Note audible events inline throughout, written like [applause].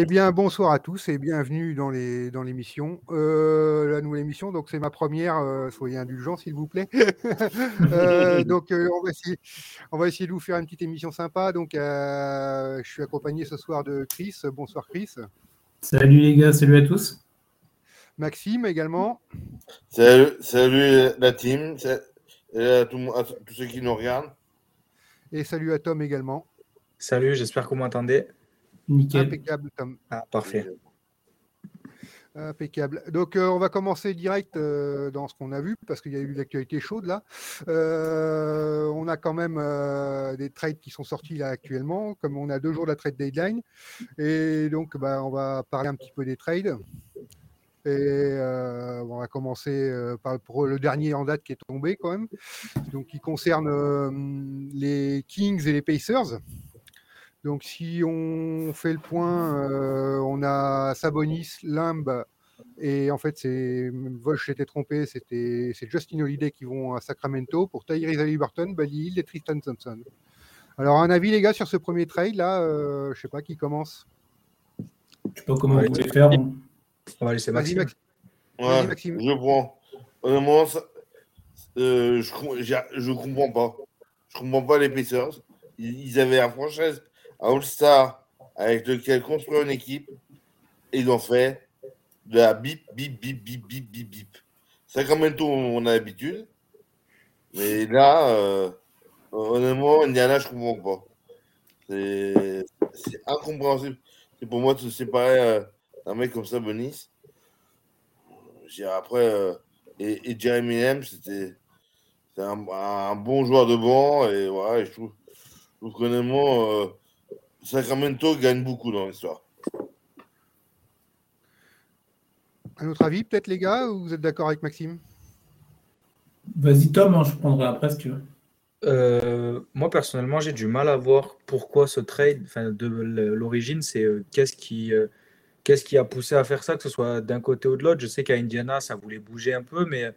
Eh bien, bonsoir à tous et bienvenue dans les dans l'émission, euh, la nouvelle émission. Donc, c'est ma première. euh, soyez indulgents, s'il vous plaît. [laughs] Euh, donc, euh, on va essayer, on va essayer de vous faire une petite émission sympa. Donc, euh, je suis accompagné ce soir de Chris. Bonsoir, Chris. Salut les gars, salut à tous. Maxime également. Salut, salut la team, à, tout à tous ceux qui nous regardent. Et salut à Tom également. Salut, j'espère que vous m'entendez. Nickel. Impeccable, Tom. Ah, parfait. Impeccable. Donc, euh, on va commencer direct euh, dans ce qu'on a vu, parce qu'il y a eu l'actualité chaude là. Euh, on a quand même euh, des trades qui sont sortis là actuellement, comme on a deux jours de la trade deadline. Et donc, bah, on va parler un petit peu des trades. Et euh, on va commencer euh, par pour le dernier en date qui est tombé quand même, donc qui concerne euh, les Kings et les Pacers. Donc, si on fait le point, euh, on a Sabonis, Limb, et en fait, c'est Volch s'était trompé, c'était c'est Justin Holiday qui vont à Sacramento pour Tyrese Haliburton, Buddy Hill et Tristan Thompson. Alors, un avis, les gars, sur ce premier trade là, euh, je sais pas qui commence. Je sais pas comment Ouais, vous voulez faire. bon. On va laisser Maxime. Ouais, je prends. Honnêtement, ça- euh, je, comprends pas. Je comprends pas les Pacers. Ils, ils avaient un franchise à All-Star avec lequel construire une équipe et ils ont fait de la bip, bip, bip, bip, bip, bip, bip. Sacramento, on a l'habitude. Mais là, euh, honnêtement, Indiana, je comprends pas. C'est incompréhensible. C'est pour moi de se séparer euh, d'un mec comme ça, Bonis. Après, euh, et, Jeremy Lamb, c'était un, un bon joueur de banc. Et voilà, je trouve, je trouve euh, Sacramento gagne beaucoup dans l'histoire. Un autre avis, peut-être, les gars, ou vous êtes d'accord avec Maxime? Vas-y Tom, hein, je prendrai après si tu veux. Euh, moi, personnellement, j'ai du mal à voir pourquoi ce trade, enfin, de l'origine, c'est euh, qu'est-ce qui, euh, qu'est-ce qui a poussé à faire ça, que ce soit d'un côté ou de l'autre. Je sais qu'à Indiana, ça voulait bouger un peu, mais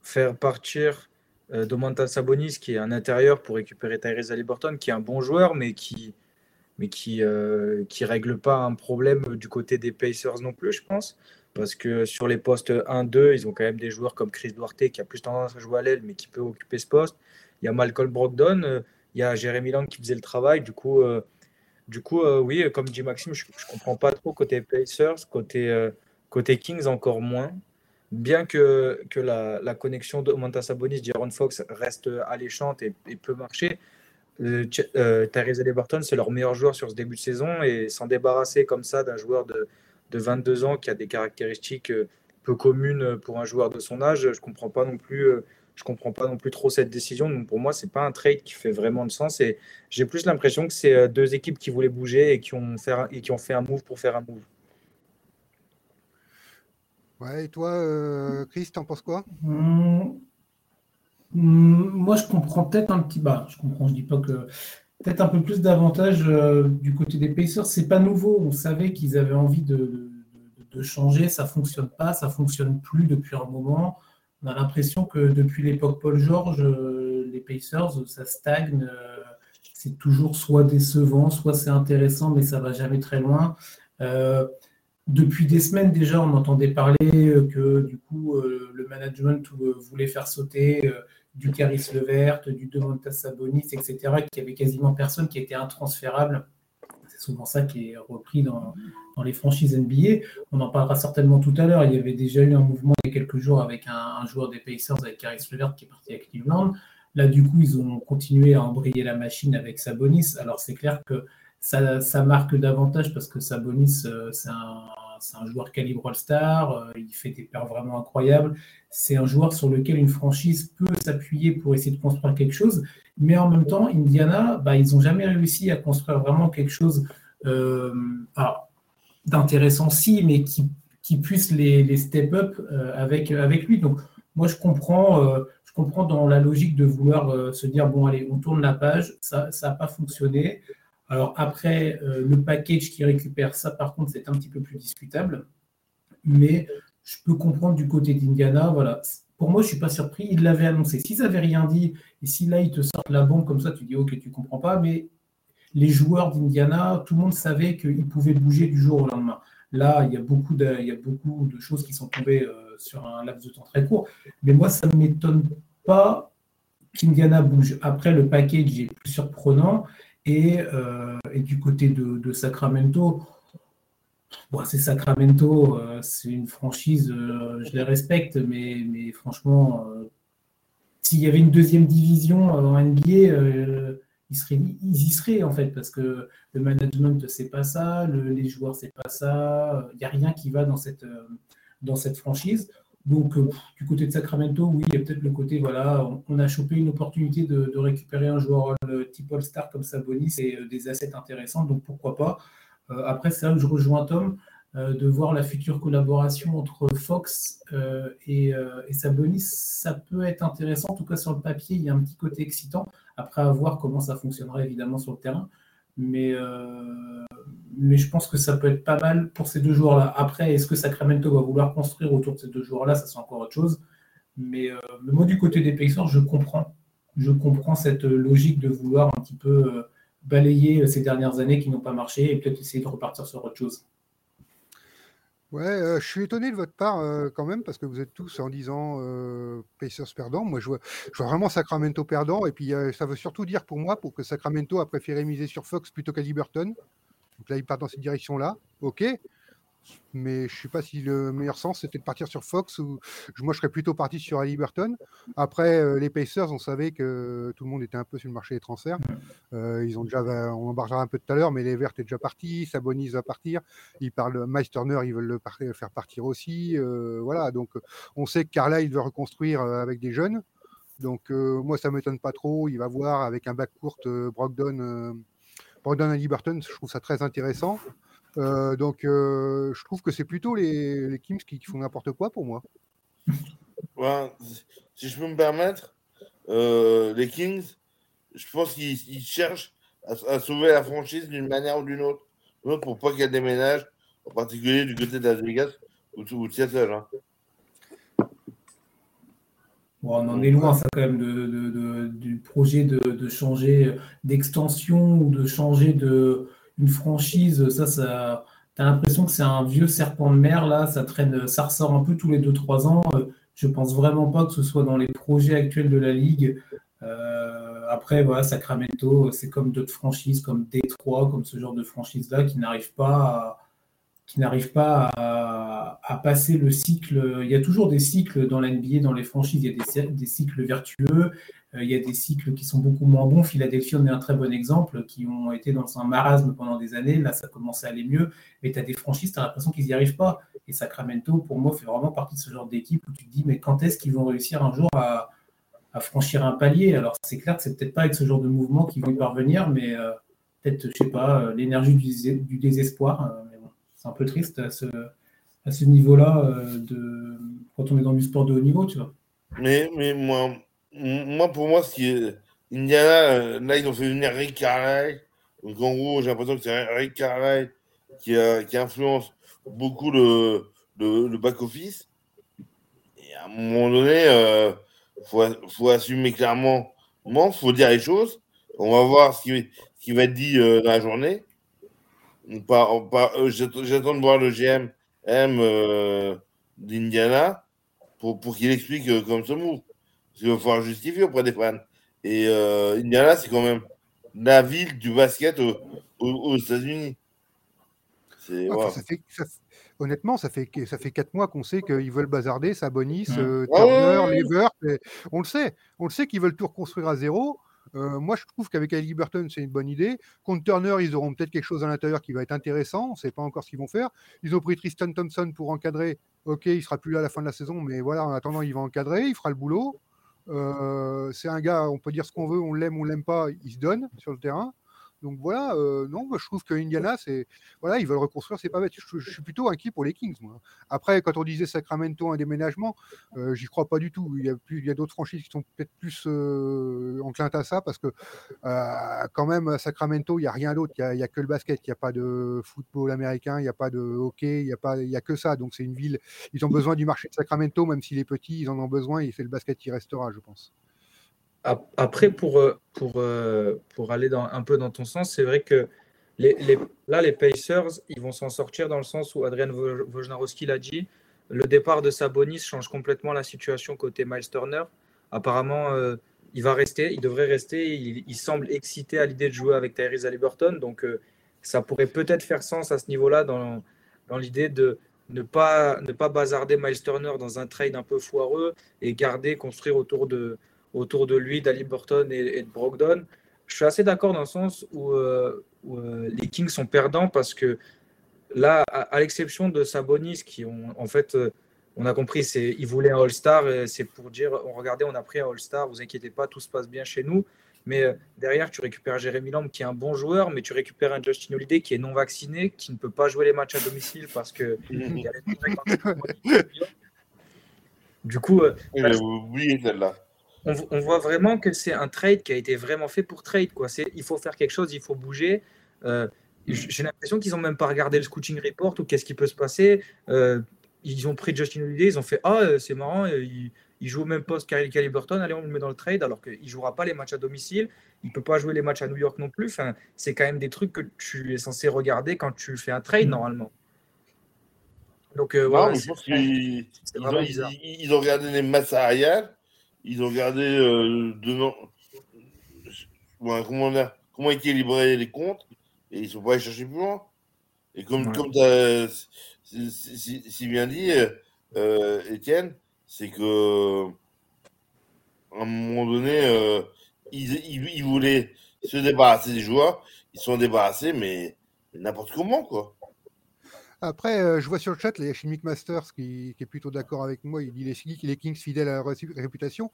faire partir euh, Domantas Sabonis, qui est un intérieur, pour récupérer Tyrese Haliburton, qui est un bon joueur, mais qui mais qui euh, qui règle pas un problème du côté des Pacers non plus, je pense. Parce que sur les postes 1-2, ils ont quand même des joueurs comme Chris Duarte qui a plus tendance à jouer à l'aile, mais qui peut occuper ce poste. Il y a Malcolm Brogdon, euh, il y a Jérémy Lamb qui faisait le travail. Du coup, euh, du coup euh, oui, comme dit Maxime, je ne comprends pas trop côté Pacers, côté, euh, côté Kings encore moins. Bien que, que la, la connexion de Montas Sabonis, Jaron Fox reste alléchante et peut marcher, euh, Ch- euh, Tyrese Haliburton, c'est leur meilleur joueur sur ce début de saison et s'en débarrasser comme ça d'un joueur de, de 22 ans qui a des caractéristiques euh, peu communes pour un joueur de son âge, je comprends pas non plus. euh, je comprends pas non plus trop cette décision. Donc pour moi, c'est pas un trade qui fait vraiment de sens. Et j'ai plus l'impression que c'est euh, deux équipes qui voulaient bouger et qui ont fait un, et qui ont fait un move pour faire un move. Ouais, et toi, euh, Chris, t'en penses quoi? Hum, moi, je comprends peut-être un petit. Bah, je comprends, je dis pas que. Peut-être un peu plus d'avantages euh, du côté des Pacers. C'est pas nouveau. On savait qu'ils avaient envie de, de- changer. Ça fonctionne pas. Ça fonctionne plus depuis un moment. On a l'impression que depuis l'époque Paul George, euh, les Pacers, ça stagne. euh, c'est toujours soit décevant, soit c'est intéressant, mais ça va jamais très loin. Depuis des semaines déjà, on entendait parler euh, que du coup, euh, le management euh, voulait faire sauter du Caris Levert, du Domantas Sabonis, etc., qu'il y avait quasiment personne qui était intransférable. C'est souvent ça qui est repris dans, les franchises NBA. On en parlera certainement tout à l'heure. Il y avait déjà eu un mouvement il y a quelques jours avec un, un joueur des Pacers, avec Caris Levert, qui est parti à Cleveland. Là, du coup, ils ont continué à embrayer la machine avec Sabonis. Alors, c'est clair que ça, marque davantage parce que Sabonis, euh, c'est un, joueur calibre All-Star. euh, il fait des paires vraiment incroyables. C'est un joueur sur lequel une franchise peut s'appuyer pour essayer de construire quelque chose. Mais en même temps, Indiana, bah, ils n'ont jamais réussi à construire vraiment quelque chose euh, d'intéressant, si, mais qui, qui puisse les, les step up euh, avec, avec lui. Donc, moi, je comprends, comprends dans la logique de vouloir se dire bon, allez, on tourne la page, ça n'a pas fonctionné. Alors, après, euh, le package qui récupère ça, par contre, c'est un petit peu plus discutable. Mais je peux comprendre du côté d'Indiana. Voilà. Pour moi, je ne suis pas surpris. Ils l'avaient annoncé. S'ils n'avaient rien dit, et si là, ils te sortent la bombe comme ça, tu dis ok, tu comprends pas, mais les joueurs d'Indiana, tout le monde savait qu'ils pouvaient bouger du jour au lendemain. Là, il y a beaucoup de, il y a beaucoup de choses qui sont tombées euh, sur un laps de temps très court. Mais moi, ça ne m'étonne pas qu'Indiana bouge. Après, le package est plus surprenant. Et, euh, du côté de, Sacramento, c'est Sacramento, euh, c'est une franchise, je les respecte, mais, franchement, s'il y avait une deuxième division en NBA, ils, y seraient en fait, parce que le management, c'est pas ça, les joueurs, c'est pas ça, il n'y a rien qui va dans cette, euh, dans cette franchise. Donc, euh, du côté de Sacramento, oui, il y a peut-être le côté, voilà, on, a chopé une opportunité de, récupérer un joueur type All-Star comme Sabonis et euh, des assets intéressants, donc pourquoi pas. après, c'est là que je rejoins Tom, de voir la future collaboration entre Fox et, et, Sabonis, ça peut être intéressant, en tout cas sur le papier, il y a un petit côté excitant. Après, à voir comment ça fonctionnera évidemment sur le terrain. Mais, euh, mais je pense que ça peut être pas mal pour ces deux joueurs-là. Après, est-ce que Sacramento va vouloir construire autour de ces deux joueurs-là? Ça, c'est encore autre chose. Mais, euh, moi, du côté des Pacers, je comprends. Je comprends cette logique de vouloir un petit peu euh, balayer ces dernières années qui n'ont pas marché et peut-être essayer de repartir sur autre chose. Ouais, euh, je suis étonné de votre part euh, quand même, parce que vous êtes tous en disant euh, Pacers perdant. Moi, je vois, je vois vraiment Sacramento perdant. Et puis, ça veut surtout dire pour moi, pour que Sacramento a préféré miser sur Fox plutôt qu'à Liberton. Donc là, il part dans cette direction-là. OK mais je ne sais pas si le meilleur sens c'était de partir sur Fox ou moi je serais plutôt parti sur Halliburton. Après euh, les Pacers, on savait que tout le monde était un peu sur le marché des transferts. Euh, ils ont déjà, on en parlera un peu tout à l'heure, mais les Verts est déjà parti, Sabonis va partir. Ils parlent Miles Turner, ils veulent le faire partir aussi. Euh, voilà, donc on sait que Carla il veut reconstruire avec des jeunes. Donc moi ça m'étonne pas trop. Il va voir avec un bac court Brogdon, Brogdon à Liberton, je trouve ça très intéressant. Euh, donc, euh, je trouve que c'est plutôt les, Kings qui, font n'importe quoi pour moi. si je peux me permettre, euh, les Kings, je pense qu'ils cherchent à, sauver la franchise d'une manière ou d'une autre, pour pas qu'elle déménage, en particulier du côté de Las Vegas ou, de Seattle. Hein. on en est loin, ça, quand même, du projet de changer d'extension ou de changer de, une franchise, ça, ça tu as l'impression que c'est un vieux serpent de mer, là, ça traîne, ça ressort un peu tous les 2-3 ans. Euh, je pense vraiment pas que ce soit dans les projets actuels de la Ligue. Euh, après, voilà, Sacramento, c'est comme d'autres franchises, comme Détroit, comme ce genre de franchise-là, qui n'arrivent pas à, qui n'arrivent pas à, passer le cycle. Il y a toujours des cycles dans l'NBA, dans les franchises, il y a des, cycles vertueux, il y a des cycles qui sont beaucoup moins bons. Philadelphie en est un très bon exemple, qui ont été dans un marasme pendant des années. Là, ça commence à aller mieux. Mais tu as des franchises, tu as l'impression qu'ils n'y arrivent pas. Et Sacramento, pour moi, fait vraiment partie de ce genre d'équipe où tu te dis, mais quand est-ce qu'ils vont réussir un jour à, franchir un palier? Alors, c'est clair que c'est peut-être pas avec ce genre de mouvement qu'ils vont y parvenir, mais euh, peut-être, je sais pas, euh, l'énergie du, désespoir. bon, c'est un peu triste à ce, niveau-là, quand on est dans du sport de haut niveau, tu vois. Mais, mais moi, moi, pour moi, qui est. Indiana, euh, là, ils ont fait venir Rick Carlyle. Donc, en gros, j'ai l'impression que c'est Rick Carlyle qui, qui influence beaucoup le, le, back-office. Et à un moment donné, il euh, faut, faut, assumer clairement. Il faut dire les choses. On va voir ce qui, qui va être dit euh, dans la journée. J'attends de voir le GM M d'Indiana pour, pour qu'il explique comme ce move. Il va falloir justifier auprès des fans. Et euh, Indiana, c'est quand même la ville du basket aux, États-Unis. honnêtement, ça fait, ça fait quatre mois qu'on sait qu'ils veulent bazarder Sabonis, mmh. euh, Turner, Levert. On le sait. On le sait qu'ils veulent tout reconstruire à zéro. Euh, moi, je trouve qu'avec Ali Burton, c'est une bonne idée. Contre Turner, ils auront peut-être quelque chose à l'intérieur qui va être intéressant. On ne sait pas encore ce qu'ils vont faire. Ils ont pris Tristan Thompson pour encadrer. Ok, il sera plus là à la fin de la saison, mais voilà, en attendant, il va encadrer, il fera le boulot. Euh, c'est un gars, on peut dire ce qu'on veut, on l'aime, on l'aime pas, il se donne sur le terrain. Donc voilà, euh, non, je trouve que Indiana, c'est voilà, ils veulent reconstruire, c'est pas bête. Je, suis plutôt inquiet pour les Kings. Moi. Après, quand on disait Sacramento un déménagement, euh, j'y crois pas du tout. Il y a, y d'autres franchises qui sont peut-être plus euh, à ça parce que quand même à Sacramento, il y a rien d'autre. Il y, a, que le basket. Il n'y a pas de football américain, il n'y a pas de hockey, il n'y a pas, il y a que ça. Donc c'est une ville. Ils ont besoin du marché de Sacramento, même s'il est petit, ils en ont besoin et c'est le basket qui restera, je pense. Après, pour, euh, pour, euh, pour aller un peu dans ton sens, c'est vrai que là, les Pacers, ils vont s'en sortir dans le sens où Adrian Wojnarowski l'a dit. Le départ de Sabonis change complètement la situation côté Miles Turner. Apparemment, euh, il va rester, il devrait rester. Il, semble excité à l'idée de jouer avec Tyrese Haliburton. Donc, ça pourrait peut-être faire sens à ce niveau-là dans, dans l'idée de ne pas, ne pas bazarder Miles Turner dans un trade un peu foireux et garder, construire autour de, autour de lui, d'Ali Burton et, de Brogdon. Je suis assez d'accord dans le sens où, euh, euh, les Kings sont perdants parce que là, à, l'exception de Sabonis, qui ont en fait, euh, on a compris, c'est ils voulaient un All-Star, c'est pour dire, regardez, on a pris un All-Star, vous inquiétez pas, tout se passe bien chez nous. Mais derrière, tu récupères Jérémy Lamb qui est un bon joueur, mais tu récupères un Justin Holiday qui est non vacciné, qui ne peut pas jouer les matchs à domicile parce que [laughs] du coup, oublié celle-là on, voit vraiment que c'est un trade qui a été vraiment fait pour trade. Quoi. Il faut faire quelque chose, il faut bouger. Euh, j'ai l'impression qu'ils n'ont même pas regardé le scouting report ou qu'est-ce qui peut se passer. Euh, ils ont pris Justin Holiday, ils ont fait Ah, euh, c'est marrant, il, il, joue au même poste qu'Ali Burton, allez, on le met dans le trade, alors qu'il ne jouera pas les matchs à domicile, il ne peut pas jouer les matchs à New York non plus. Enfin, c'est quand même des trucs que tu es censé regarder quand tu fais un trade normalement. Donc, voilà, je pense ils, ils, ont regardé les masses arrière ils ont gardé euh, comment, comment équilibrer les comptes et ils ne sont pas allés chercher plus loin. Et comme, comme tu as si, bien dit, euh, Étienne, c'est que à un moment donné, euh, ils, ils, voulaient se débarrasser des joueurs, ils sont débarrassés, mais n'importe comment, quoi. Après, euh, je vois sur le chat, il y a Chimic Masters qui, est plutôt d'accord avec moi. Il dit les, les Kings fidèles à leur réputation.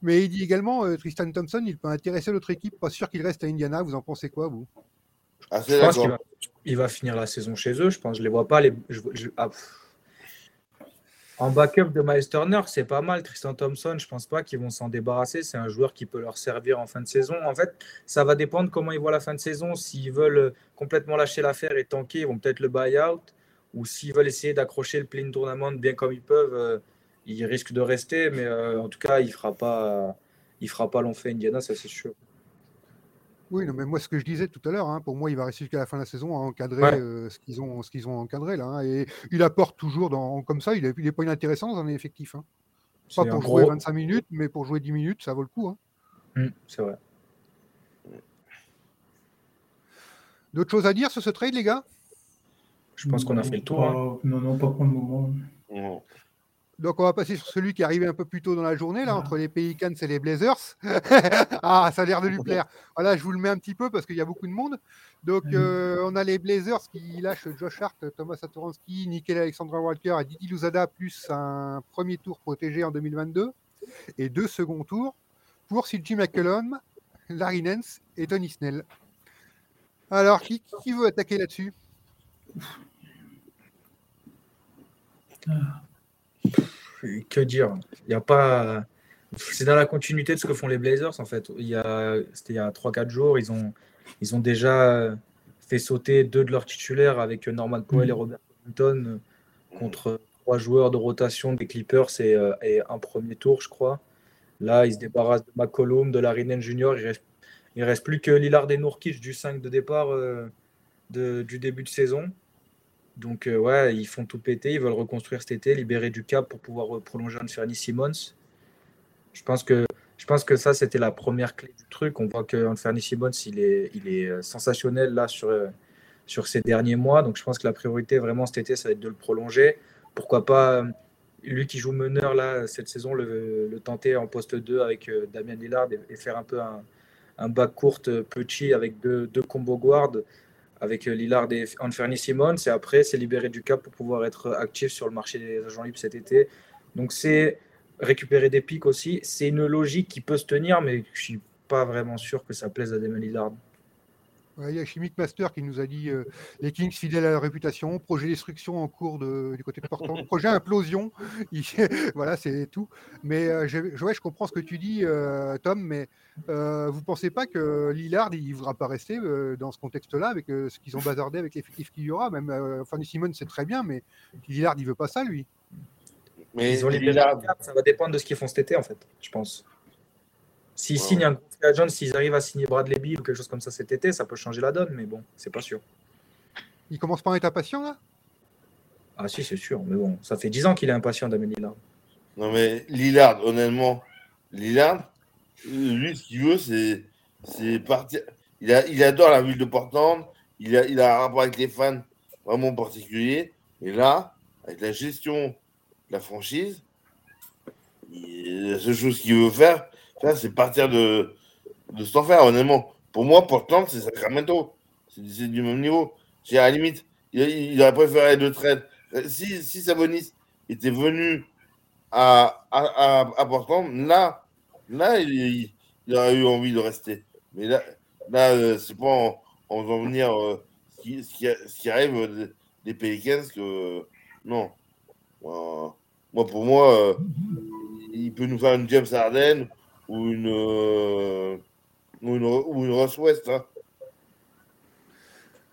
Mais il dit également euh, Tristan Thompson, il peut intéresser l'autre équipe. Pas sûr qu'il reste à Indiana. Vous en pensez quoi, vous? Ah, Je pense qu'il va, finir la saison chez eux. Je pense je les vois pas. Les, ah, en backup de Miles Turner, c'est pas mal. Tristan Thompson, je pense pas qu'ils vont s'en débarrasser. C'est un joueur qui peut leur servir en fin de saison. En fait, ça va dépendre comment ils voient la fin de saison. S'ils veulent complètement lâcher l'affaire et tanker, ils vont peut-être le buy-out ou s'ils veulent essayer d'accrocher le plein tournament bien comme ils peuvent, euh, ils risquent de rester. Mais euh, en tout cas, il ne fera pas, il fera pas long fait Indiana, ça c'est sûr. Oui, non, mais moi, ce que je disais tout à l'heure, hein, pour moi, il va rester jusqu'à la fin de la saison à encadrer euh, ce qu'ils ont, ce qu'ils ont encadré là. Hein, et il apporte toujours dans, comme ça. Il n'est pas inintéressant dans un effectif. Hein. Pas pour jouer 25 minutes, mais pour jouer 10 minutes, ça vaut le coup. Hein. Mmh, c'est vrai. D'autres choses à dire sur ce trade, les gars? Je pense qu'on a fait le tour. Hein. Non, non, pas pour le moment. Donc on va passer sur celui qui est arrivé un peu plus tôt dans la journée, là, entre les Pelicans et les Blazers. [laughs] ah, ça a l'air de lui plaire. Voilà, je vous le mets un petit peu parce qu'il y a beaucoup de monde. Donc euh, on a les Blazers qui lâchent Josh Hart, Thomas Satoransky, Nickel Alexandra Walker et Didi Luzada, plus un premier tour protégé en 2022 et deux seconds tours pour CJ McCollum, Larry Nance et Tony Snell. Alors, qui, qui veut attaquer là-dessus? Que dire Il y a pas. C'est dans la continuité de ce que font les Blazers en fait. Il y a, c'était il y a 3-4 jours, ils ont, ils ont déjà fait sauter deux de leurs titulaires avec Norman Powell et Robert Covington contre trois joueurs de rotation des Clippers et, euh, et, un premier tour, je crois. Là, ils se débarrassent de McCollum, de Larinen Junior. Il reste, il reste plus que Lillard et Nourkic du 5 de départ euh, de, du début de saison. Donc, euh, ouais, ils font tout péter. Ils veulent reconstruire cet été, libérer du cap pour pouvoir euh, prolonger Anthony Simmons. Je pense que, je pense que ça, c'était la première clé du truc. On voit que Anthony Simmons, il est, il est euh, sensationnel là sur, sur ces derniers mois. Donc, je pense que la priorité vraiment cet été, ça va être de le prolonger. Pourquoi pas, lui qui joue meneur là cette saison, le, tenter en poste 2 avec Damien Lillard et, faire un peu un, un court petit avec deux, deux combo guards avec euh, Lillard et Anthony Simmons. Et après, c'est libéré du cap pour pouvoir être actif sur le marché des agents libres cet été. Donc, c'est récupérer des pics aussi. C'est une logique qui peut se tenir, mais je suis pas vraiment sûr que ça plaise à Damon Lillard. Il y a Chimic Master qui nous a dit euh, les Kings fidèles à leur réputation, projet destruction en cours du côté de Portland, [laughs] projet implosion. [laughs] voilà, c'est tout. Mais euh, je, je, comprends ce que tu dis, Tom, mais euh, vous pensez pas que Lillard il ne voudra pas rester euh, dans ce contexte-là avec euh, ce qu'ils ont bazardé avec l'effectif qu'il y aura? Même Fanny Simon c'est très bien, mais Lillard il veut pas ça lui. Mais Lillard... ça va dépendre de ce qu'ils font cet été en fait, je pense. S'ils Ouais, signent un free agent, s'ils arrivent à signer Bradley Beal ou quelque chose comme ça cet été, ça peut changer la donne, mais bon, c'est pas sûr. Il commence pas à être impatient là? Ah si, c'est sûr, mais bon, ça fait 10 ans qu'il est impatient Damien Lillard. Non, mais Lillard, honnêtement, Lillard, lui, ce qu'il veut, c'est, c'est partir. Il, a, il adore la ville de Portland. Il a, il a un rapport avec les fans vraiment particulier. Et là, avec la gestion de la franchise, il- la seule chose qu'il veut faire, faire, c'est partir de, de cet enfer, honnêtement. Pour moi, Portland, c'est Sacramento. C'est, c'est du même niveau. J'ai à la limite, il, aurait préféré de trade. Si, si Sabonis était venu à, à, à, Portland, là, là il, aurait eu envie de rester. Mais là, là euh, c'est pas en, faisant venir euh, ce, qui, ce, qui, qui arrive euh, des Pelicans que. non. Moi, pour moi, il peut nous faire une James Harden ou une. euh, ou une, ou une Ross West. hein.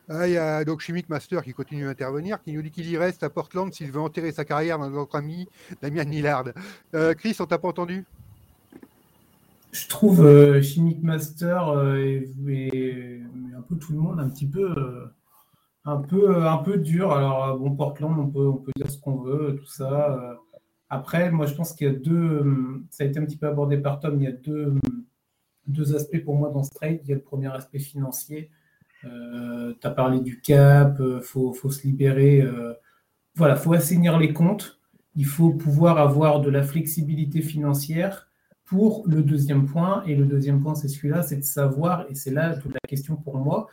Ah, Il y a donc Chimic Master qui continue à intervenir, qui nous dit qu'il y reste à Portland s'il veut enterrer sa carrière dans notre ami Damien Lillard. Euh, Chris, on t'a pas entendu? Je trouve euh, Chimic Master euh, et, et- un peu tout le monde un petit peu, euh, un peu, un peu dur. Alors, bon, Portland, on peut, on peut dire ce qu'on veut, tout ça. Euh. Après, moi, je pense qu'il y a deux. euh, Ça a été un petit peu abordé par Tom. Il y a deux, euh, deux aspects pour moi dans ce trade. Il y a le premier aspect financier. tu as parlé du cap, il faut, faut se libérer. euh, voilà, il faut assainir les comptes. Il faut pouvoir avoir de la flexibilité financière pour le deuxième point. Et le deuxième point, c'est celui-là, c'est de savoir, et c'est là toute la question pour moi.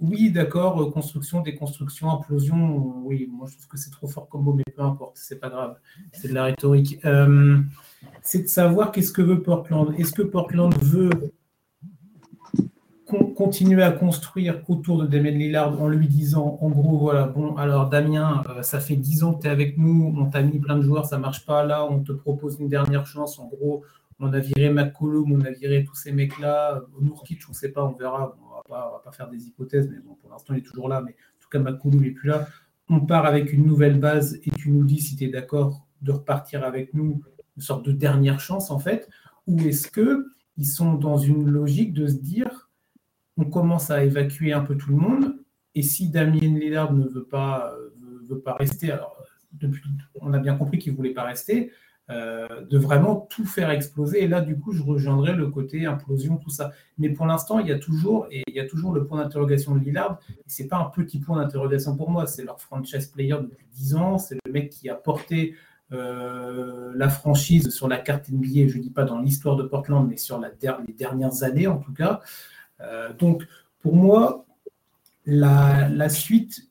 Oui, d'accord, euh, construction, déconstruction, implosion, oui, moi je trouve que c'est trop fort comme mot, mais peu importe, c'est pas grave, c'est de la rhétorique. Euh, c'est de savoir qu'est-ce que veut Portland. Est-ce que Portland veut con- continuer à construire autour de Damien Lillard en lui disant, en gros, voilà, bon, alors Damien, euh, ça fait 10 ans que tu es avec nous, on t'a mis plein de joueurs, ça marche pas, là, on te propose une dernière chance, en gros, on a viré McCollum, on a viré tous ces mecs-là, Nourkic, on ne sait pas, on verra, on on va pas faire des hypothèses, mais bon, pour l'instant, il est toujours là, mais en tout cas, McCollum n'est plus là. On part avec une nouvelle base et tu nous dis si tu es d'accord de repartir avec nous, une sorte de dernière chance, en fait, ou est-ce que ils sont dans une logique de se dire on commence à évacuer un peu tout le monde. Et si Damien Lillard ne veut pas, euh, veut, pas rester, alors depuis, on a bien compris qu'il ne voulait pas rester, euh, de vraiment tout faire exploser. Et là, du coup, je rejoindrai le côté implosion, tout ça. Mais pour l'instant, il y a toujours, et il y a toujours le point d'interrogation de Lillard. Et c'est pas un petit point d'interrogation pour moi, c'est leur franchise player depuis 10 ans. C'est le mec qui a porté euh, la franchise sur la carte NBA, je ne dis pas dans l'histoire de Portland, mais sur les dernières années en tout cas. Euh, donc, pour moi, la suite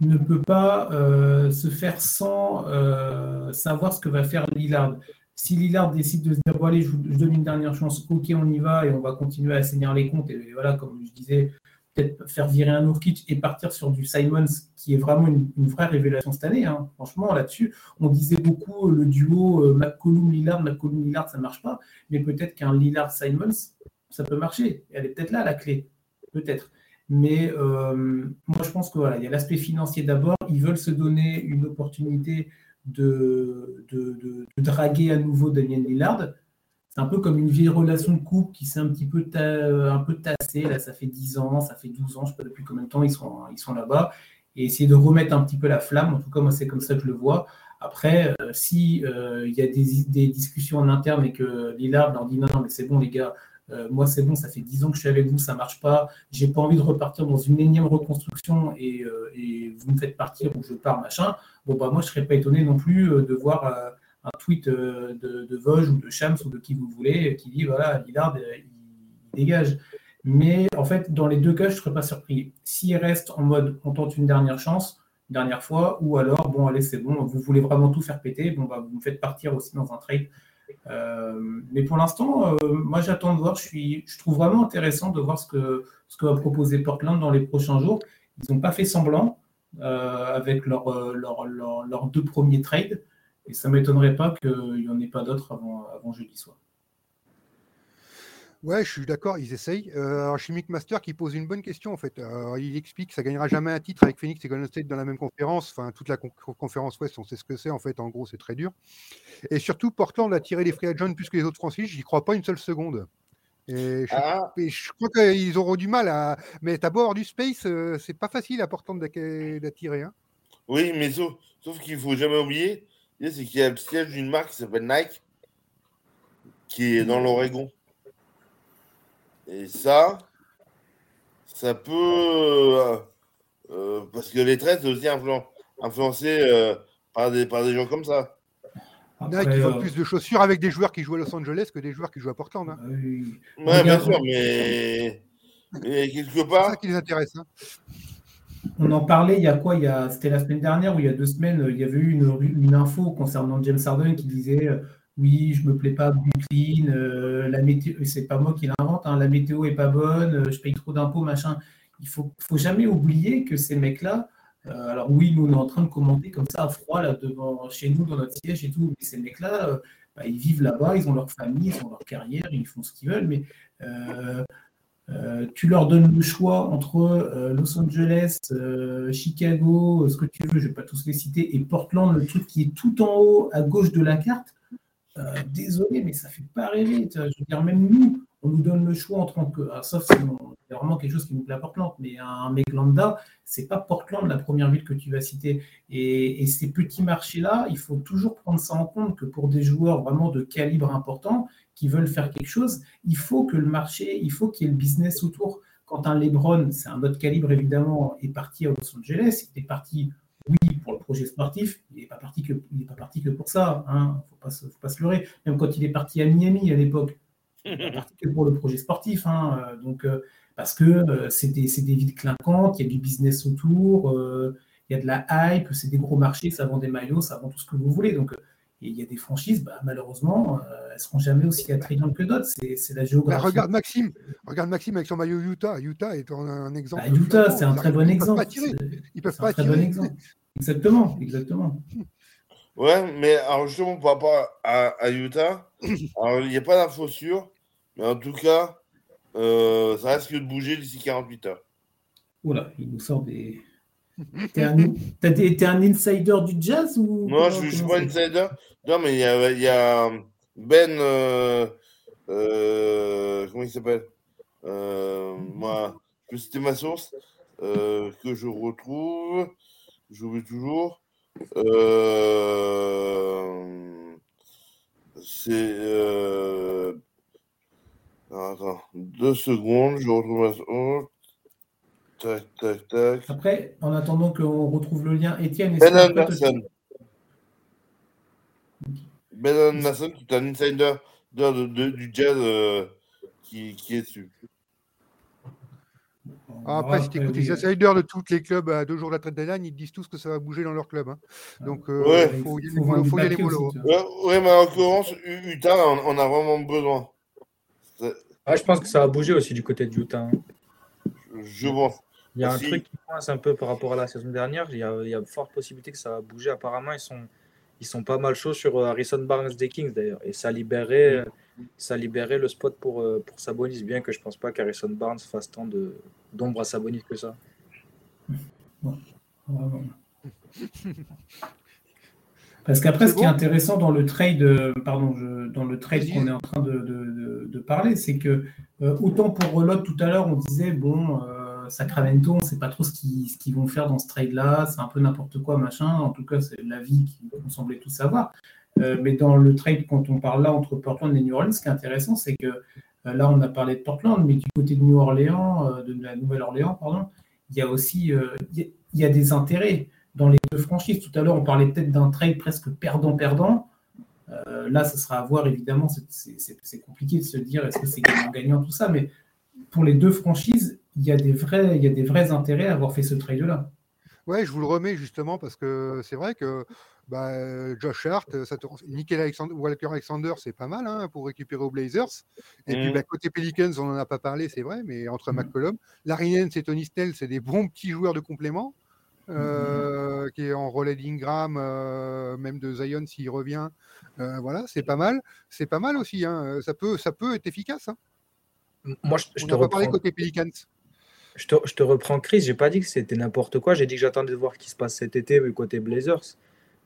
ne peut pas euh, se faire sans euh, savoir ce que va faire Lillard. Si Lillard décide de se dire, bon allez, je, donne une dernière chance, ok, on y va et on va continuer à assainir les comptes, et voilà, comme je disais, peut-être faire virer un Nourkic et partir sur du Simons, qui est vraiment une, vraie révélation cette année. hein. Franchement, là-dessus, on disait beaucoup euh, le duo McCollum-Lillard, McCollum-Lillard, ça ne marche pas, mais peut-être qu'un Lillard-Simons, ça peut marcher. Elle est peut-être là la clé, peut-être. Mais euh, moi, je pense que voilà, il y a l'aspect financier d'abord. Ils veulent se donner une opportunité de, draguer à nouveau Damien Lillard. C'est un peu comme une vieille relation de couple qui s'est un petit peu, un peu tassée. Là, ça fait 10 ans, ça fait 12 ans, je ne sais pas depuis combien de temps ils sont, ils sont là-bas. Et essayer de remettre un petit peu la flamme. En tout cas, moi, c'est comme ça que je le vois. Après, euh, si euh, y a des, des, discussions en interne et que Lillard leur dit non, non, mais c'est bon, les gars, euh, moi, c'est bon, ça fait 10 ans que je suis avec vous, ça ne marche pas. J'ai pas envie de repartir dans une énième reconstruction et, euh, et, vous me faites partir ou je pars, machin. Bon, bah, moi, je ne serais pas étonné non plus euh, de voir un tweet de, de ou de Shams ou de qui vous voulez qui dit voilà, Lillard, il, dégage. Mais en fait, dans les deux cas, je ne serais pas surpris. S'il reste en mode on tente une dernière chance, dernière fois, ou alors, bon, allez, c'est bon, vous voulez vraiment tout faire péter, bah, vous me faites partir aussi dans un trade. Euh, mais pour l'instant, euh, moi j'attends de voir. Je, trouve vraiment intéressant de voir ce que, ce que va proposer Portland dans les prochains jours. Ils n'ont pas fait semblant euh, avec leurs leur, leur, leur deux premiers trades. Et ça ne m'étonnerait pas qu'il n'y en ait pas d'autres avant, avant jeudi soir. Ouais, je suis d'accord, ils essayent. Euh, alors, Chimic Master qui pose une bonne question en fait. Alors, il explique que ça gagnera jamais un titre avec Phoenix et Golden State dans la même conférence. Enfin, toute la con- conférence Ouest, on sait ce que c'est en fait. En gros, c'est très dur. Et surtout, Portland a tiré les free agents plus que les autres franchises. J'y crois pas une seule seconde. Et je, Ah, et je crois qu'ils auront du mal à. Mais t'as beau avoir du space, euh, c'est pas facile à Portland d'attirer. Hein. oui, mais sauf, sauf qu'il faut jamais oublier, c'est qu'il y a le siège d'une marque qui s'appelle Nike, qui est dans l'Oregon. Et ça, ça peut. euh, euh, parce que les traites, c'est aussi influ- influencé euh, par, des, par des gens comme ça. Après, ils vendent euh, plus de chaussures avec des joueurs qui jouent à Los Angeles que des joueurs qui jouent à Portland. Hein. euh, Ouais, bien sûr, mais, mais quelque C'est part, ça qui les intéresse. Hein. On en parlait il y a quoi? Il y a, C'était la semaine dernière ou il y a deux semaines, il y avait eu une, une info concernant James Harden qui disait euh, Oui, je me plais pas Brooklyn, euh, la météo, c'est pas moi qui l'invente, hein, la météo est pas bonne, euh, je paye trop d'impôts, machin. Il faut, faut jamais oublier que ces mecs-là, euh, alors oui, nous on est en train de commenter comme ça à froid là, devant, chez nous dans notre siège et tout, mais ces mecs-là, euh, bah, ils vivent là-bas, ils ont leur famille, ils ont leur carrière, ils font ce qu'ils veulent, mais tu leur donnes le choix entre Los Angeles, Chicago, ce que tu veux, je vais pas tous les citer, et Portland, le truc qui est tout en haut à gauche de la carte. Euh, désolé, mais ça fait pas rêver. Je veux dire, même nous, on nous donne le choix en tant ah, sauf si c'est vraiment quelque chose qui nous plaît à Portland, mais un mec lambda, c'est pas Portland la première ville que tu vas citer. Et, et ces petits marchés-là, il faut toujours prendre ça en compte que pour des joueurs vraiment de calibre important qui veulent faire quelque chose, il faut que le marché, il faut qu'il y ait le business autour. Quand un LeBron, c'est un autre calibre évidemment, est parti à Los Angeles, il est parti, oui, pour le projet sportif, il n'est pas parti que, il est pas parti que pour ça, hein, faut pas se, faut pas se leurrer. Même quand il est parti à Miami à l'époque, il n'est pas [laughs] parti que pour le projet sportif, hein, euh, donc euh, parce que euh, c'est des, des villes clinquantes, il y a du business autour, il y a de la hype, c'est des gros marchés, ça vend des maillots, ça vend tout ce que vous voulez. Donc, et il y a des franchises, bah, malheureusement, euh, elles seront jamais aussi attrayantes que d'autres. C'est c'est la Bah, géographie. regarde Maxime, regarde Maxime avec son maillot Utah. Utah est un, un exemple. Bah, Utah, c'est un très bon ils peuvent exemple. pas tirer. C'est Ils peuvent c'est pas un très tirer. bon exemple. Exactement, exactement. Ouais, mais alors justement par rapport à, à Utah, [coughs] alors il n'y a pas d'infos sûres, mais en tout cas, euh, ça risque de bouger d'ici 48 heures. Oula, il nous sort des. T'es un, t'es un insider du jazz ou Non, je ne suis pas insider. Non, mais il y a, il y a Ben. euh, euh, comment il s'appelle? Euh, Moi, je peux citer ma source euh, que je retrouve. J'oublie toujours. C'est. Attends, deux secondes, je retrouve ma source. Tac, tac, tac. Après, en attendant qu'on retrouve le lien, Étienne, Ben Anderson. Ben Anderson, qui est un insider de, de- de- du jazz euh, qui, qui est dessus. Ah, Après, si tu écoutes oui, les insiders de tous les clubs à deux jours de la deadline, ils disent tous que ça va bouger dans leur club. hein. Donc, euh, Ouais. il faut y faut y aller mollo. Ouais, ouais, mais en l'occurrence, Utah, on, on a vraiment besoin. Ah, je pense que ça a bougé aussi du côté de Utah. hein. Je pense. Il y a un Si. truc qui coince un peu par rapport à la saison dernière. Il y a, il y a de fortes possibilités que ça va bouger. Apparemment, ils sont, ils sont pas mal chauds sur euh, Harrison Barnes des Kings d'ailleurs. Et ça libérait, euh, ça libérait le spot pour, euh, pour Sabonis, bien que je pense pas qu'Harrison Barnes fasse tant de- d'ombre à Sabonis que ça. Vraiment. [laughs] Parce qu'après, ce qui est intéressant dans le trade, euh, pardon, je- dans le trade qu'on est en train de, de- parler, c'est que euh, autant pour Reload tout à l'heure, on disait bon, euh, Sacramento, on ne sait pas trop ce qu'ils vont faire dans ce trade-là, c'est un peu n'importe quoi, machin. En tout cas, c'est l'avis qu'on semblait tous savoir. Euh, mais dans le trade, quand on parle là entre Portland et New Orleans, ce qui est intéressant, c'est que là, on a parlé de Portland, mais du côté de New Orleans, de la Nouvelle-Orléans, pardon, il y a aussi il y a- il y a des intérêts dans les deux franchises. Tout à l'heure, on parlait peut-être d'un trade presque perdant-perdant. Euh, là, ce sera à voir, évidemment. c'est- compliqué de se dire est-ce que c'est gagnant-gagnant, tout ça. Mais pour les deux franchises, il y a des vrais, il y a des vrais intérêts à avoir fait ce trade-là. Ouais, je vous le remets justement parce que c'est vrai que bah, Josh Hart, ça te... Nickel Alexander, Walker Alexander, c'est pas mal hein, pour récupérer aux Blazers. Et puis Mhm. bah, côté Pelicans, on n'en a pas parlé, c'est vrai, mais entre Mhm. McCollum, Larry Nance et Tony Snell, c'est des bons petits joueurs de complément. Euh, qui est en relais d'Ingram, euh, même de Zion s'il revient. Euh, voilà, c'est pas mal. C'est pas mal aussi. hein, Ça, peut, ça peut être efficace. hein. moi, je, On te parlé reprends. côté Pelicans. Je te, je te reprends, Chris. J'ai pas dit que c'était n'importe quoi. J'ai dit que j'attendais de voir ce qui se passe cet été euh, côté Blazers.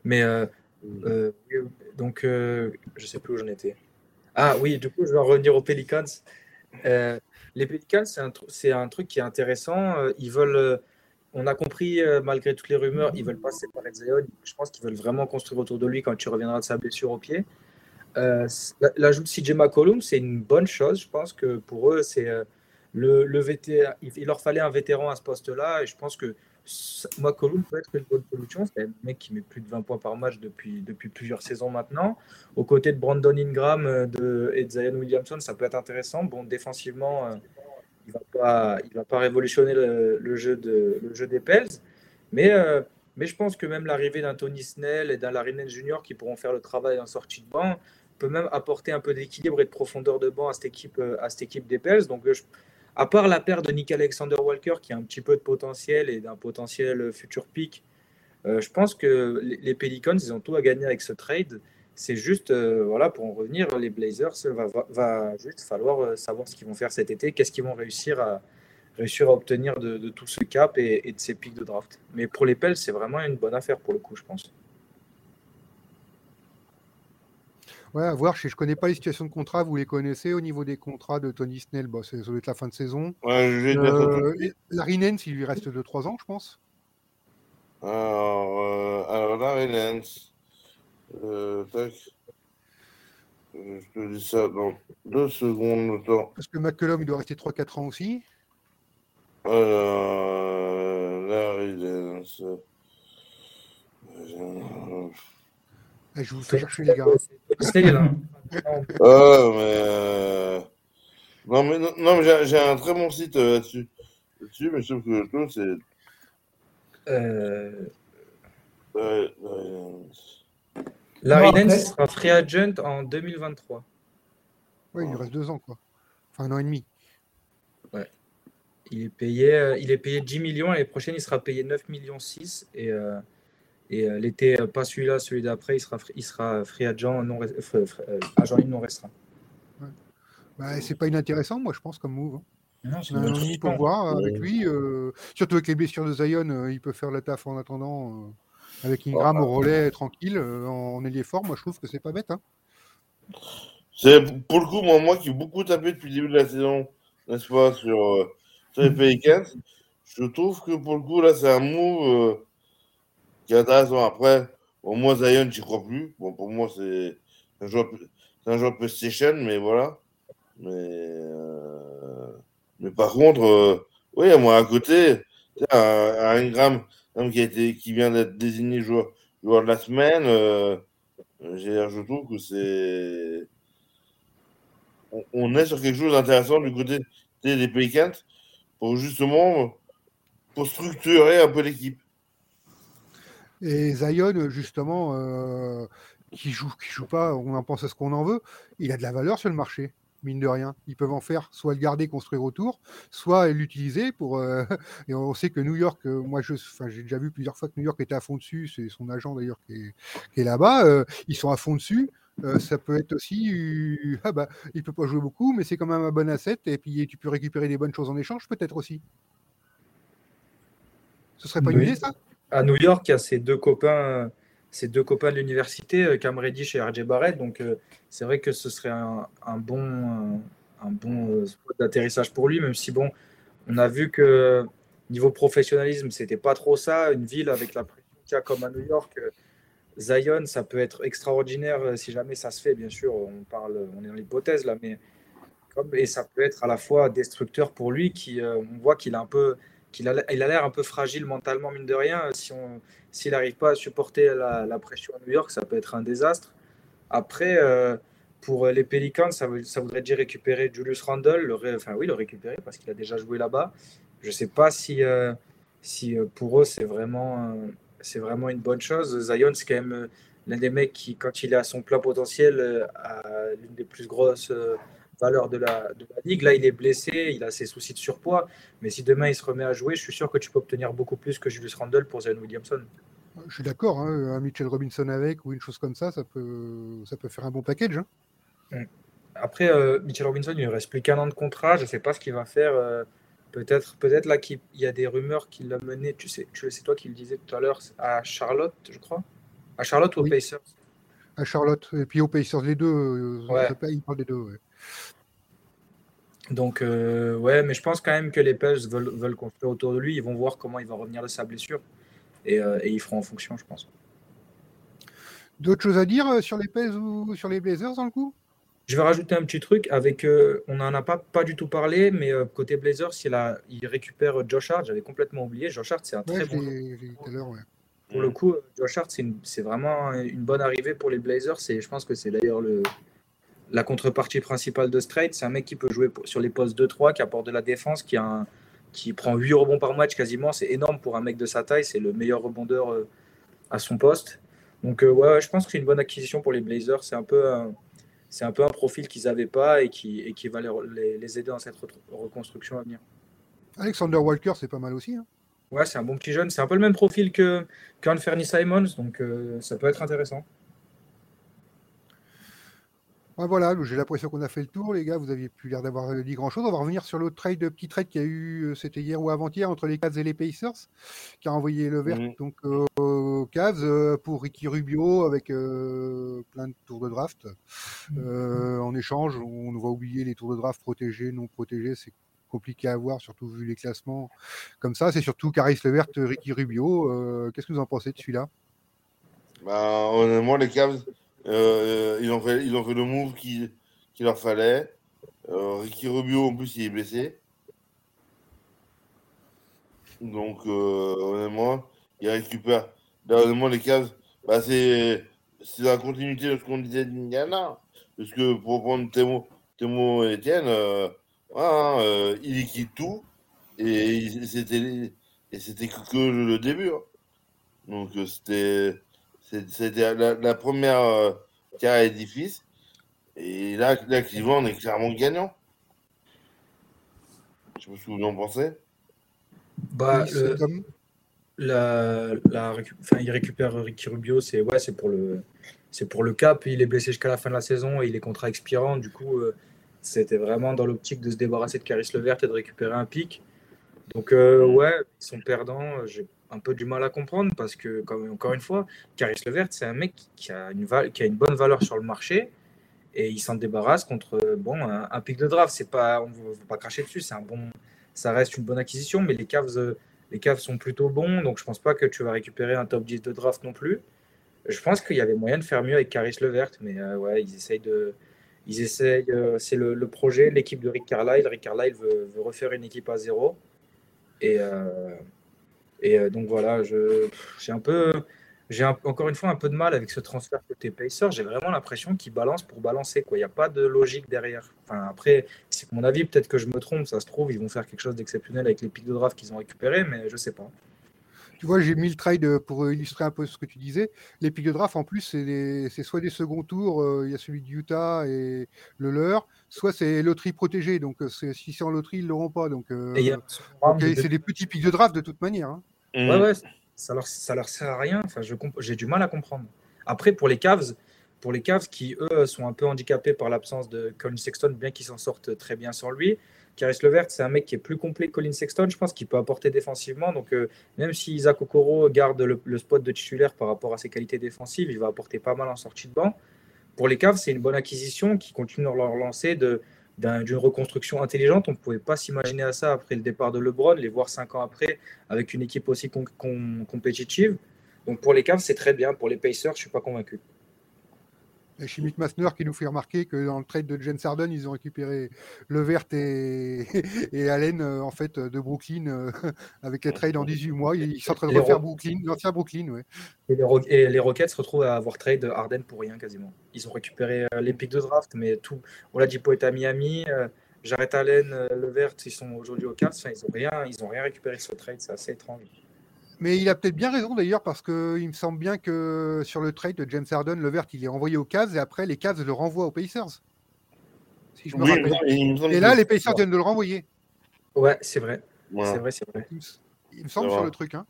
Mais donc, je sais plus où j'en étais. Ah oui, du coup, je vais en revenir aux Pelicans. Les Pelicans, c'est un, un truc qui est intéressant. Ils veulent, on a compris, euh, malgré toutes les rumeurs, ils veulent pas se séparer de. Je pense qu'ils veulent vraiment construire autour de lui quand tu reviendras de sa blessure au pied. Euh, L'ajout de CJ McCollum, c'est une bonne chose. Je pense que pour eux, c'est euh, le, le vétéran. Il, leur fallait un vétéran à ce poste-là. Et je pense que McCollum peut être une bonne solution. C'est un mec qui met plus de 20 points par match depuis, depuis plusieurs saisons maintenant. Aux côtés de Brandon Ingram de, et de Williamson, ça peut être intéressant. Bon, défensivement, il va pas, il va pas révolutionner le, jeu, de, le jeu des Pels. Mais, euh, mais je pense que même l'arrivée d'un Tony Snell et d'un Larry Nance Jr. qui pourront faire le travail en sortie de banc peut même apporter un peu d'équilibre et de profondeur de banc à cette équipe, euh, à cette équipe des Pels. Donc, euh, à part la paire de Nick Alexander Walker qui a un petit peu de potentiel et d'un potentiel futur pick, je pense que les Pelicans, ils ont tout à gagner avec ce trade. C'est juste, euh, voilà, pour en revenir, les Blazers, va, va, va juste falloir euh, savoir ce qu'ils vont faire cet été, qu'est-ce qu'ils vont réussir à, réussir à obtenir de, de tout ce cap et, et de ces pics de draft. Mais pour les Pels, c'est vraiment une bonne affaire pour le coup, je pense. Ouais, à voir. Je ne connais pas les situations de contrat. Vous les connaissez au niveau des contrats de Tony Snell? Bon, c'est- ça doit être la fin de saison. Ouais, je vais dire Euh. Larry Nance, il lui reste 2-3 ans, je pense. Alors, euh, alors là, Relance. Euh, tac. Euh, Je te dis ça dans deux secondes le temps. Parce que McCollum, il doit rester 3-4 ans aussi. Alors, la Relance. Euh, Eh, je vous fais chercher, les gars. C'est là. Ah, mais. euh, Non, mais, non, non, mais j'ai j'ai un très bon site euh, là-dessus. Là-dessus, mais trouve que l'autre, c'est. Euh, Ouais. Larry Nance après- sera free agent en 2023. Oui, il lui reste 2 ans, quoi. Enfin, un an et demi. Il est payé, euh, il est payé 10 millions. L'année prochaine, il sera payé 9 millions 6. Et, euh, et euh, l'été, pas celui-là, celui d'après, il sera, free- il sera free agent, non, agent libre non restreint. Bah, c'est pas inintéressant, moi, je pense, comme move. hein. Non, c'est un pour voir avec Ouais. lui. euh, surtout avec les blessures de Zion, euh, il peut faire le taf en attendant. Avec Ingram au relais, tranquille, euh, en ailier fort. Moi, je trouve que c'est pas bête. hein. C'est pour le coup, moi, moi qui ai beaucoup tapé depuis le début de la saison, n'est-ce pas, sur, euh, sur les Pelicans, je trouve que pour le coup, là, c'est un move euh, qui est intéressant. Après, bon, moi, Zion, j'y crois plus. Bon, pour moi, c'est un joueur, c'est un joueur PlayStation, mais voilà. Mais, euh, mais par contre, euh, oui, moi, à côté, un, un Ingram qui, a été, qui vient d'être désigné joueur, joueur de la semaine, euh, je trouve que c'est on, est sur quelque chose d'intéressant du côté des Pelicans pour justement pour structurer un peu l'équipe. Et Zion, justement, euh, qui joue, qui joue pas, on en pense à ce qu'on en veut, il a de la valeur sur le marché, mine de rien. Ils peuvent en faire soit le garder, construire autour, soit l'utiliser pour. euh, [laughs] et on sait que New York, euh, moi, je, enfin, j'ai déjà vu plusieurs fois que New York était à fond dessus. C'est son agent d'ailleurs qui est, qui est là-bas. euh, ils sont à fond dessus. Ça peut être aussi, [laughs] ah bah, il peut pas jouer beaucoup, mais c'est quand même un bon asset. Et puis tu peux récupérer des bonnes choses en échange, peut-être aussi. Ce serait pas une idée, ça? À New York, il y a ses deux copains, ses deux copains de l'université, euh, Cam Reddish et RJ Barrett. Donc, euh, c'est vrai que ce serait un, bon, un, bon euh, d'atterrissage pour lui, même si, bon, on a vu que niveau professionnalisme, c'était pas trop ça. Une ville avec la pression qu'il y a comme à New York, Zion, ça peut être extraordinaire si jamais ça se fait, bien sûr. On parle, on est dans l'hypothèse là, mais comme, et ça peut être à la fois destructeur pour lui, qui, on voit qu'il a un peu, qu'il a, il a l'air un peu fragile mentalement, mine de rien. Si on, s'il n'arrive pas à supporter la, pression à New York, ça peut être un désastre. Après, euh, pour les Pelicans, ça, ça voudrait dire récupérer Julius Randle, le, enfin oui, le récupérer parce qu'il a déjà joué là-bas. Je ne sais pas si, euh, si euh, pour eux c'est vraiment, c'est vraiment une bonne chose. Zion, c'est quand même l'un des mecs qui, quand il est à son plein potentiel, a l'une des plus grosses valeurs de la, de la ligue. Là, il est blessé, il a ses soucis de surpoids, mais si demain il se remet à jouer, je suis sûr que tu peux obtenir beaucoup plus que Julius Randle pour Zion Williamson. Je suis d'accord, hein, un Mitchell Robinson avec ou une chose comme ça, ça peut, ça peut faire un bon package. hein. après, euh, Mitchell Robinson, il ne reste plus qu'un an de contrat. Je ne sais pas ce qu'il va faire. euh, peut-être peut-être là qu'il il y a des rumeurs qu'il l'a mené, tu sais, tu c'est toi qui le disais tout à l'heure, à Charlotte, je crois. À Charlotte ou aux. Pacers? À Charlotte. Et puis aux Pacers, les deux. euh, Ouais. sais ils parlent des deux. ouais. Donc, euh, ouais, mais je pense quand même que les Pels veulent, veulent construire autour de lui. Ils vont voir comment il va revenir de sa blessure. Et, euh, et ils feront en fonction, je pense. D'autres choses à dire euh, sur les Pels ou sur les Blazers dans le coup? Je vais rajouter un petit truc avec. euh, on n'en a pas, pas du tout parlé, mais euh, côté Blazers, il, a, il récupère Josh Hart. J'avais complètement oublié. Josh Hart, c'est un Ouais, très bon. l'heure. ouais. Pour le coup, euh, Josh Hart, c'est vraiment une bonne arrivée pour les Blazers. Et je pense que c'est d'ailleurs le, la contrepartie principale de Straight. C'est un mec qui peut jouer sur les postes 2-3, qui apporte de la défense, qui, a un- qui prend 8 rebonds par match quasiment. C'est énorme pour un mec de sa taille. C'est le meilleur rebondeur euh, à son poste. Donc, euh, ouais, je pense que c'est une bonne acquisition pour les Blazers. C'est un peu un, c'est un, peu un profil qu'ils n'avaient pas et qui, et qui va les, les- les aider dans cette re- reconstruction à venir. Alexander Walker, c'est pas mal aussi. hein. Ouais, c'est un bon petit jeune. C'est un peu le même profil que qu'Anferny Simons. Donc, euh, ça peut être intéressant. Voilà, j'ai l'impression qu'on a fait le tour, les gars. Vous aviez plus l'air d'avoir euh, dit grand-chose. On va revenir sur l'autre trade, petit trade qu'il y a eu, euh, c'était hier ou avant-hier, entre les Cavs et les Pacers, qui a envoyé le vert Mhm. donc euh, aux Cavs euh, pour Ricky Rubio avec euh, plein de tours de draft. Euh, en échange, on va oublier les tours de draft protégés, non protégés, c'est compliqué à voir, surtout vu les classements comme ça. C'est surtout Caris Levert, Ricky Rubio. Euh, Qu'est-ce que vous en pensez de celui-là? Bah, honnêtement, les Cavs, euh, ils, ont fait, ils ont fait le move qu'il qu'il leur fallait. Euh, Ricky Rubio, en plus, il est blessé. Donc, euh, honnêtement, il récupère. Là, honnêtement, les Cavs, bah, c'est la continuité de ce qu'on disait d'Indiana. Parce que pour prendre Temo et Etienne, hein, il liquide tout. Et c'était que, le début. hein. Donc, c'était. C'est- C'était la, la première euh, à l'édifice. Et là, là, Cleveland, on est clairement gagnant. Je sais pas ce que vous en pensez. Bah, Oui, le- c'est comme- la, la enfin, il récupère Ricky Rubio, c'est ouais, c'est pour le c'est pour le cap. Il est blessé jusqu'à la fin de la saison et il est contrat expirant. Du coup, euh, c'était vraiment dans l'optique de se débarrasser de Caris Levert et de récupérer un pic. Donc euh, ouais, ils sont perdants. J'ai un peu du mal à comprendre parce que, encore une fois, Caris Levert, c'est un mec qui a une bonne valeur sur le marché et il s'en débarrasse contre bon un, pic de draft. C'est pas, on ne va pas cracher dessus. C'est un bon, ça reste une bonne acquisition, mais les Cavs euh, les Cavs sont plutôt bons, donc je pense pas que tu vas récupérer un top 10 de draft non plus. Je pense qu'il y avait moyen de faire mieux avec Caris Levert, mais euh, ouais, ils essayent de. Ils essayent, euh, c'est le, projet, l'équipe de Rick Carlisle. Rick Carlisle veut, refaire une équipe à zéro. Et, euh, et euh, donc voilà, j'ai un peu, j'ai encore une fois un peu de mal avec ce transfert côté Pacers. J'ai vraiment l'impression qu'ils balancent pour balancer. Il n'y a pas de logique derrière. Enfin, après, c'est mon avis, peut-être que je me trompe. Ça se trouve, ils vont faire quelque chose d'exceptionnel avec les pics de draft qu'ils ont récupérés, mais je sais pas. Tu vois, j'ai mis le trade euh, pour illustrer un peu ce que tu disais. Les pics de draft, en plus, c'est soit des seconds tours, euh, il y a celui de Utah et le leur, soit c'est loterie protégée. Donc, euh, si c'est en loterie, ils ne l'auront pas. Donc, euh, de- c'est des petits pics de draft de toute manière. hein. Ouais, ouais, ça leur, ça leur sert à rien. Enfin, j'ai du mal à comprendre. Après, pour les Cavs, pour les Cavs qui, eux, sont un peu handicapés par l'absence de Colin Sexton, bien qu'ils s'en sortent très bien sans lui. Caris Levert, c'est un mec qui est plus complet que Colin Sexton, je pense, qu'il peut apporter défensivement. Donc, euh, même si Isaac Okoro garde le, spot de titulaire par rapport à ses qualités défensives, il va apporter pas mal en sortie de banc. Pour les Cavs, c'est une bonne acquisition qui continue leur lancer d'une reconstruction intelligente. On ne pouvait pas s'imaginer à ça après le départ de LeBron, les voir cinq ans après avec une équipe aussi com- com- compétitive. Donc pour les Cavs, c'est très bien. Pour les Pacers, je ne suis pas convaincu. Et Chimique Massner qui nous fait remarquer que dans le trade de James Harden, ils ont récupéré Levert et, [laughs] et Allen euh, en fait de Brooklyn euh, [laughs] avec les trades en 18 mois. Ils sont en train de refaire Ro- Brooklyn, l'ancien Brooklyn, ouais. Et les, Ro- et les Rockets se retrouvent à avoir trade Harden pour rien quasiment. Ils ont récupéré euh, les pics de draft, mais tout. Oladipo est à Miami. Jarrett Allen, Levert, ils sont aujourd'hui aux Cavs. Enfin, ils n'ont rien, ils ont rien récupéré sur le trade. C'est assez étrange. Mais il a peut-être bien raison d'ailleurs parce que il me semble bien que sur le trade de James Harden, Levert il est envoyé aux Cavs et après les Cavs le renvoient aux Pacers. Si je me Oui, rappelle. Et là, les Pacers viennent de le renvoyer. Ouais, c'est vrai. C'est vrai, c'est vrai. Il me, il me semble sur le truc. Hein.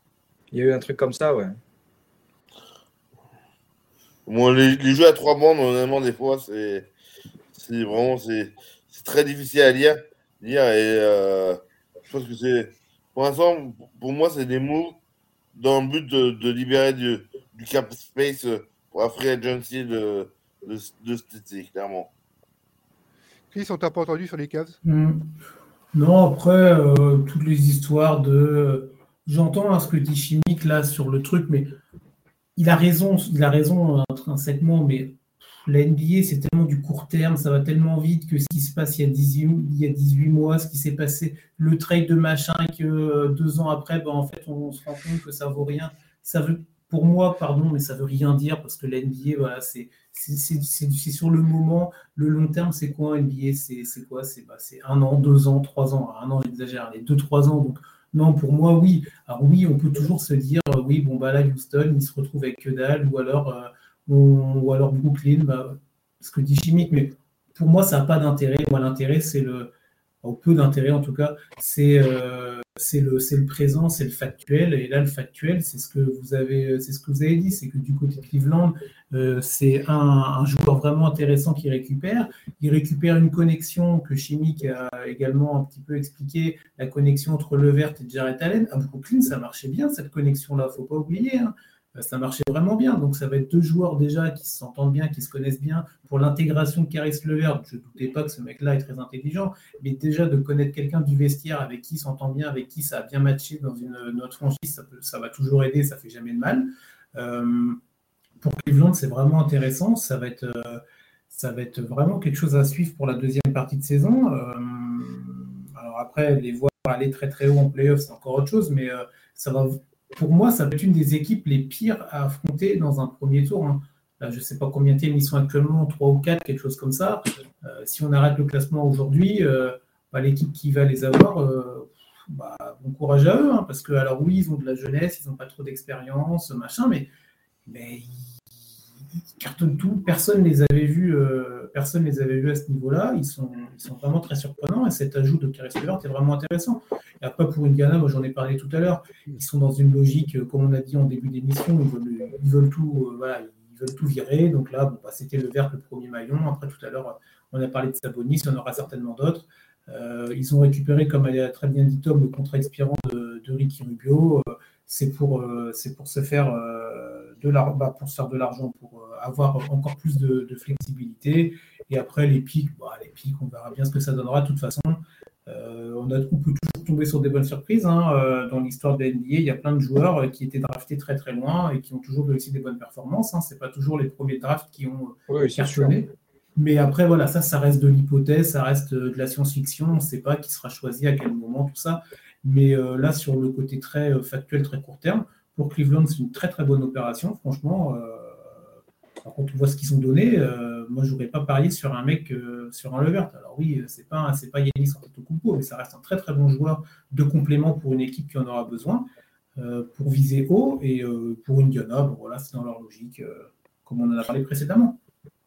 Il y a eu un truc comme ça, ouais. Bon, les, les jeux à trois bandes, honnêtement, des fois, c'est c'est vraiment c'est c'est très difficile à lire, lire et euh, je pense que c'est pour l'instant pour moi c'est des mots dans le but de, de libérer du, du cap space pour la free agency de, de, de cet été, clairement. Chris, on t'a pas entendu sur les Cavs Hmm. Non, après, euh, toutes les histoires de. J'entends hein, ce que dit Chimique là sur le truc, mais il a raison, il a raison intrinsèquement, mais la NBA, c'est tellement du court terme, ça va tellement vite que ce qui se passe il y a 18, il y a 18 mois, ce qui s'est passé, le trade de machin, que euh, deux ans après, ben, en fait, on, se rend compte que ça vaut rien. Ça veut, pour moi, pardon, mais ça veut rien dire parce que la NBA, voilà, c'est sur le moment. Le long terme, c'est quoi NBA? C'est quoi? C'est bah, un an, deux ans, trois ans. Un an, j'exagère, les deux, trois ans. Donc, non, pour moi, oui. Alors, oui, on peut toujours se dire, euh, oui, bon, bah là, Houston, il se retrouve avec que dalle, ou alors, ou alors Brooklyn, bah, ce que dit Chimique, mais pour moi, ça n'a pas d'intérêt. Moi, l'intérêt, c'est le, ou peu d'intérêt en tout cas, c'est euh, le, le présent, c'est le factuel. Et là, le factuel, c'est ce que vous avez, ce que vous avez dit, c'est que du côté de Cleveland, euh, c'est un, joueur vraiment intéressant qui récupère. Il récupère une connexion que Chimique a également un petit peu expliqué, la connexion entre Levert et Jarrett Allen. À Brooklyn, ça marchait bien cette connexion-là, faut pas oublier. hein. Euh, Ça marchait vraiment bien. Donc, ça va être deux joueurs déjà qui s'entendent bien, qui se connaissent bien. Pour l'intégration de Caris Levert, je ne doutais pas que ce mec-là est très intelligent, mais déjà de connaître quelqu'un du vestiaire avec qui s'entend bien, avec qui ça a bien matché dans une, notre franchise, ça, peut- ça va toujours aider, ça fait jamais de mal. Euh, pour Cleveland, c'est vraiment intéressant. Ça va être, euh, ça va être vraiment quelque chose à suivre pour la deuxième partie de saison. Alors après, les voir aller très très haut en playoff, c'est encore autre chose, mais ça va, pour moi, ça va être une des équipes les pires à affronter dans un premier tour. hein. Là, je ne sais pas combien de thèmes ils sont actuellement, 3 ou 4, quelque chose comme ça. Euh, si on arrête le classement aujourd'hui, euh, bah, l'équipe qui va les avoir, euh, bah, bon courage à eux, hein, parce que alors oui, ils ont de la jeunesse, ils n'ont pas trop d'expérience, machin, mais, cartonnent tout. Personne les avait vus, euh, les avait vus à ce niveau-là. Ils sont, vraiment très surprenants et cet ajout de Caris Levert est vraiment intéressant. Et après pour Indiana, moi j'en ai parlé tout à l'heure, ils sont dans une logique, euh, comme on a dit en début d'émission, ils veulent, tout, euh, ils veulent tout virer. Donc là, bah, c'était le vert le premier maillon. Après tout à l'heure, on a parlé de Sabonis, il y en aura certainement d'autres. Ils ont récupéré, comme a très bien dit Tom, le contrat expirant de, Ricky Rubio. C'est pour, c'est pour se faire de bah, pour se faire de l'argent, pour euh, avoir encore plus de, de flexibilité. Et après, les pics, bah, les pics, on verra bien ce que ça donnera. De toute façon, euh, on, a, on peut toujours tomber sur des bonnes surprises. hein. Euh, dans l'histoire de la NBA, il y a plein de joueurs euh, qui étaient draftés très très loin et qui ont toujours réussi des bonnes performances. Hein. Ce pas toujours les premiers drafts qui ont Oui, cartonné. Mais après, voilà, ça, ça reste de l'hypothèse, ça reste de la science-fiction. On ne sait pas qui sera choisi, à quel moment, tout ça. Mais là, sur le côté très factuel, très court terme, pour Cleveland, c'est une très très bonne opération. Franchement, euh, quand on voit ce qu'ils ont donné, euh, moi, je n'aurais pas parié sur un mec, euh, sur un Levert. Alors oui, c'est pas, c'est pas Yannis Antetokounmpo, mais ça reste un très très bon joueur de complément pour une équipe qui en aura besoin, pour viser haut. Et pour Indiana, bon, voilà, c'est dans leur logique, comme on en a parlé précédemment.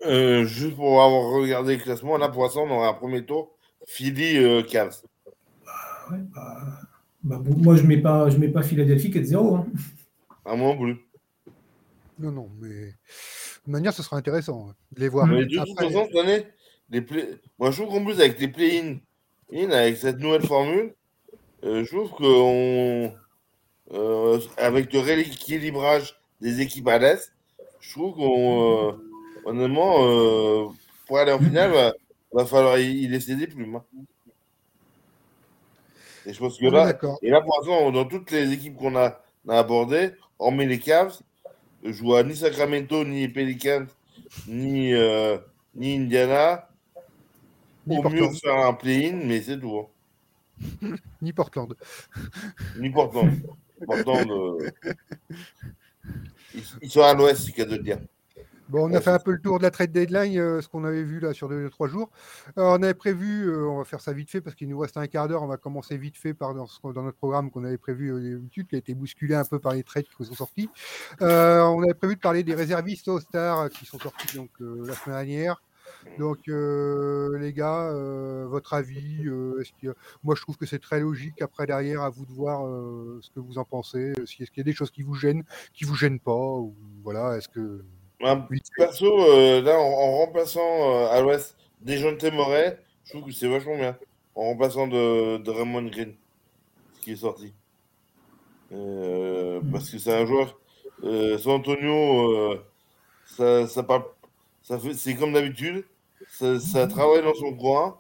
Euh, juste pour avoir regardé le classement, là pour l'instant, on aura un premier tour. Philly euh, Cavs. Ouais, bah, bah, bon, moi, je ne mets, pas- je mets pas Philadelphie qui est de zéro. hein. À moins bleu. Non, non, mais de toute manière, ce sera intéressant hein, de les voir. Mais de toute façon, cette année, les play... moi je trouve qu'en plus avec les play-in, in, avec cette nouvelle formule, euh, je trouve qu'on. euh, avec le rééquilibrage des équipes à l'Est, je trouve qu'on. euh, honnêtement, pour aller en finale, va, va falloir y, laisser des plumes. hein. Et je pense que là, et là, pour l'instant, dans toutes les équipes qu'on a, on a abordées, hormis les Cavs, je vois ni Sacramento, ni Pelicans, ni, euh, ni Indiana. Ni Au mieux faire un play-in, mais c'est tout. hein. [laughs] Ni Portland. Ni Portland. Portland, euh, [laughs] ils, sont à l'ouest, c'est cas de dire. Bon, on a fait un peu le tour de la trade deadline, euh, ce qu'on avait vu là sur deux, trois jours. Alors, on avait prévu, euh, on va faire ça vite fait parce qu'il nous reste un quart d'heure. On va commencer vite fait par dans, dans notre programme qu'on avait prévu euh, d'habitude, qui a été bousculé un peu par les trades qui sont sortis. Euh, on avait prévu de parler des réservistes All-Star qui sont sortis donc euh, la semaine dernière. Donc, euh, les gars, euh, votre avis euh, est-ce que, Moi, je trouve que c'est très logique. Après, derrière, à vous de voir euh, ce que vous en pensez. Euh, Si, est-ce qu'il y a des choses qui vous gênent, qui vous gênent pas ou, Voilà, est-ce que. Un Oui. perso, euh, là, en, en remplaçant euh, à l'ouest Dejounte Moret, je trouve que c'est vachement bien. En remplaçant de, de Raymond Green, ce qui est sorti. Euh, parce que c'est un joueur. San Antonio, ça, ça, parle, ça fait, c'est comme d'habitude. Ça, ça travaille dans son coin.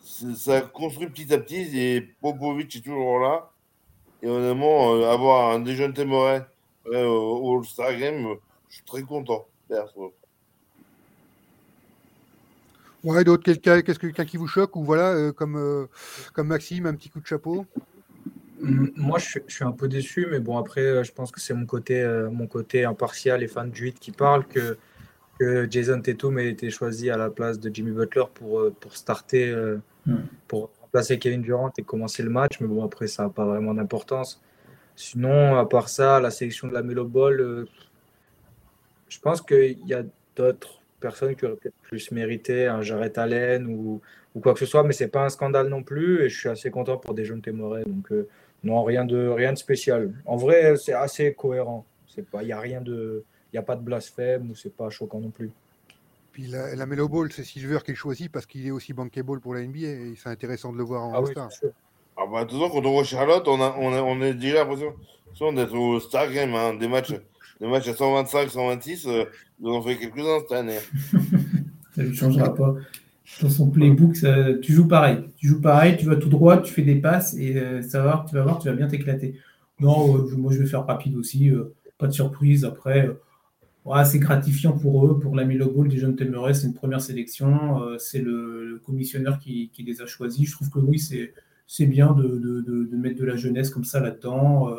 Ça construit petit à petit. Et Popovic est toujours là. Et honnêtement, avoir un Dejounte Moret au All-Star Game, suis très content. perso. Ouais, d'autres, quelqu'un, qu'est-ce que quelqu'un qui vous choque ou voilà, euh, comme, euh, comme Maxime, un petit coup de chapeau? Mm, Moi, je suis, je suis un peu déçu, mais bon, après, euh, je pense que c'est mon côté, euh, mon côté impartial et fan du 8 qui parle que, que Jason Tatum ait été choisi à la place de Jimmy Butler pour, euh, pour starter, euh, Mm. pour remplacer Kevin Durant et commencer le match. Mais bon, après, ça n'a pas vraiment d'importance. Sinon, à part ça, la sélection de la Melo Ball, euh, je pense qu'il y a d'autres personnes qui auraient peut-être plus mérité un Jarrett Allen ou, ou quoi que ce soit, mais c'est pas un scandale non plus. Et je suis assez content pour des jeunes Moret. Donc, euh, non, rien de, rien de spécial. En vrai, c'est assez cohérent. Il n'y a rien de. Il n'y a pas de blasphème ou c'est pas choquant non plus. Puis la, la Melo Ball, c'est Silver qui choisit parce qu'il est aussi bankable pour la NBA et c'est intéressant de le voir en Ah oui, All-Star. c'est sûr. Ah bah, de toute façon, quand on voit Charlotte, on a, on a, on a déjà l'impression d'être au Star Game, hein, des matchs. Des matchs à 125, 126, euh, ils en fait quelques-uns cette année. [laughs] Ça ne changera pas. Dans son playbook, tu joues pareil. Tu joues pareil, tu vas tout droit, tu fais des passes et euh, ça va, tu vas voir, tu vas bien t'éclater. Non, euh, moi je vais faire rapide aussi. euh, pas de surprise. Après, c'est gratifiant pour eux, pour la des jeunes Temeray. C'est une première sélection. c'est le, le commissionneur qui, les a choisis. Je trouve que oui, c'est bien de, mettre de la jeunesse comme ça là-dedans.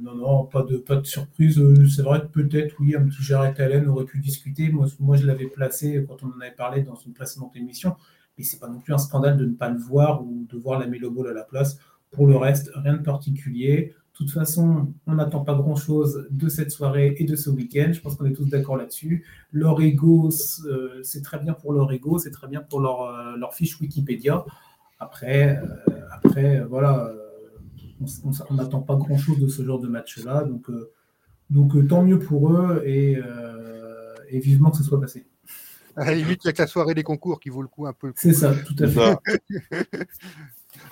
Non, non, pas de, pas de surprise. Euh, C'est vrai que peut-être, oui, un petit Jarrett Allen aurait pu discuter. Moi, moi je l'avais placé quand on en avait parlé dans une précédente émission. Mais c'est pas non plus un scandale de ne pas le voir ou de voir la Melo à la place. Pour le reste, rien de particulier. De toute façon, on n'attend pas grand-chose de cette soirée et de ce week-end. Je pense qu'on est tous d'accord là-dessus. Leur ego, euh, c'est très bien pour leur ego, c'est très bien pour leur, euh, leur fiche Wikipédia. Après, après voilà, on n'attend pas grand-chose de ce genre de match-là. Donc, euh, donc euh, tant mieux pour eux et, euh, et vivement que ce soit passé. À la limite, il n'y a que la soirée des concours qui vaut le coup un peu. C'est ça, tout à fait. [laughs]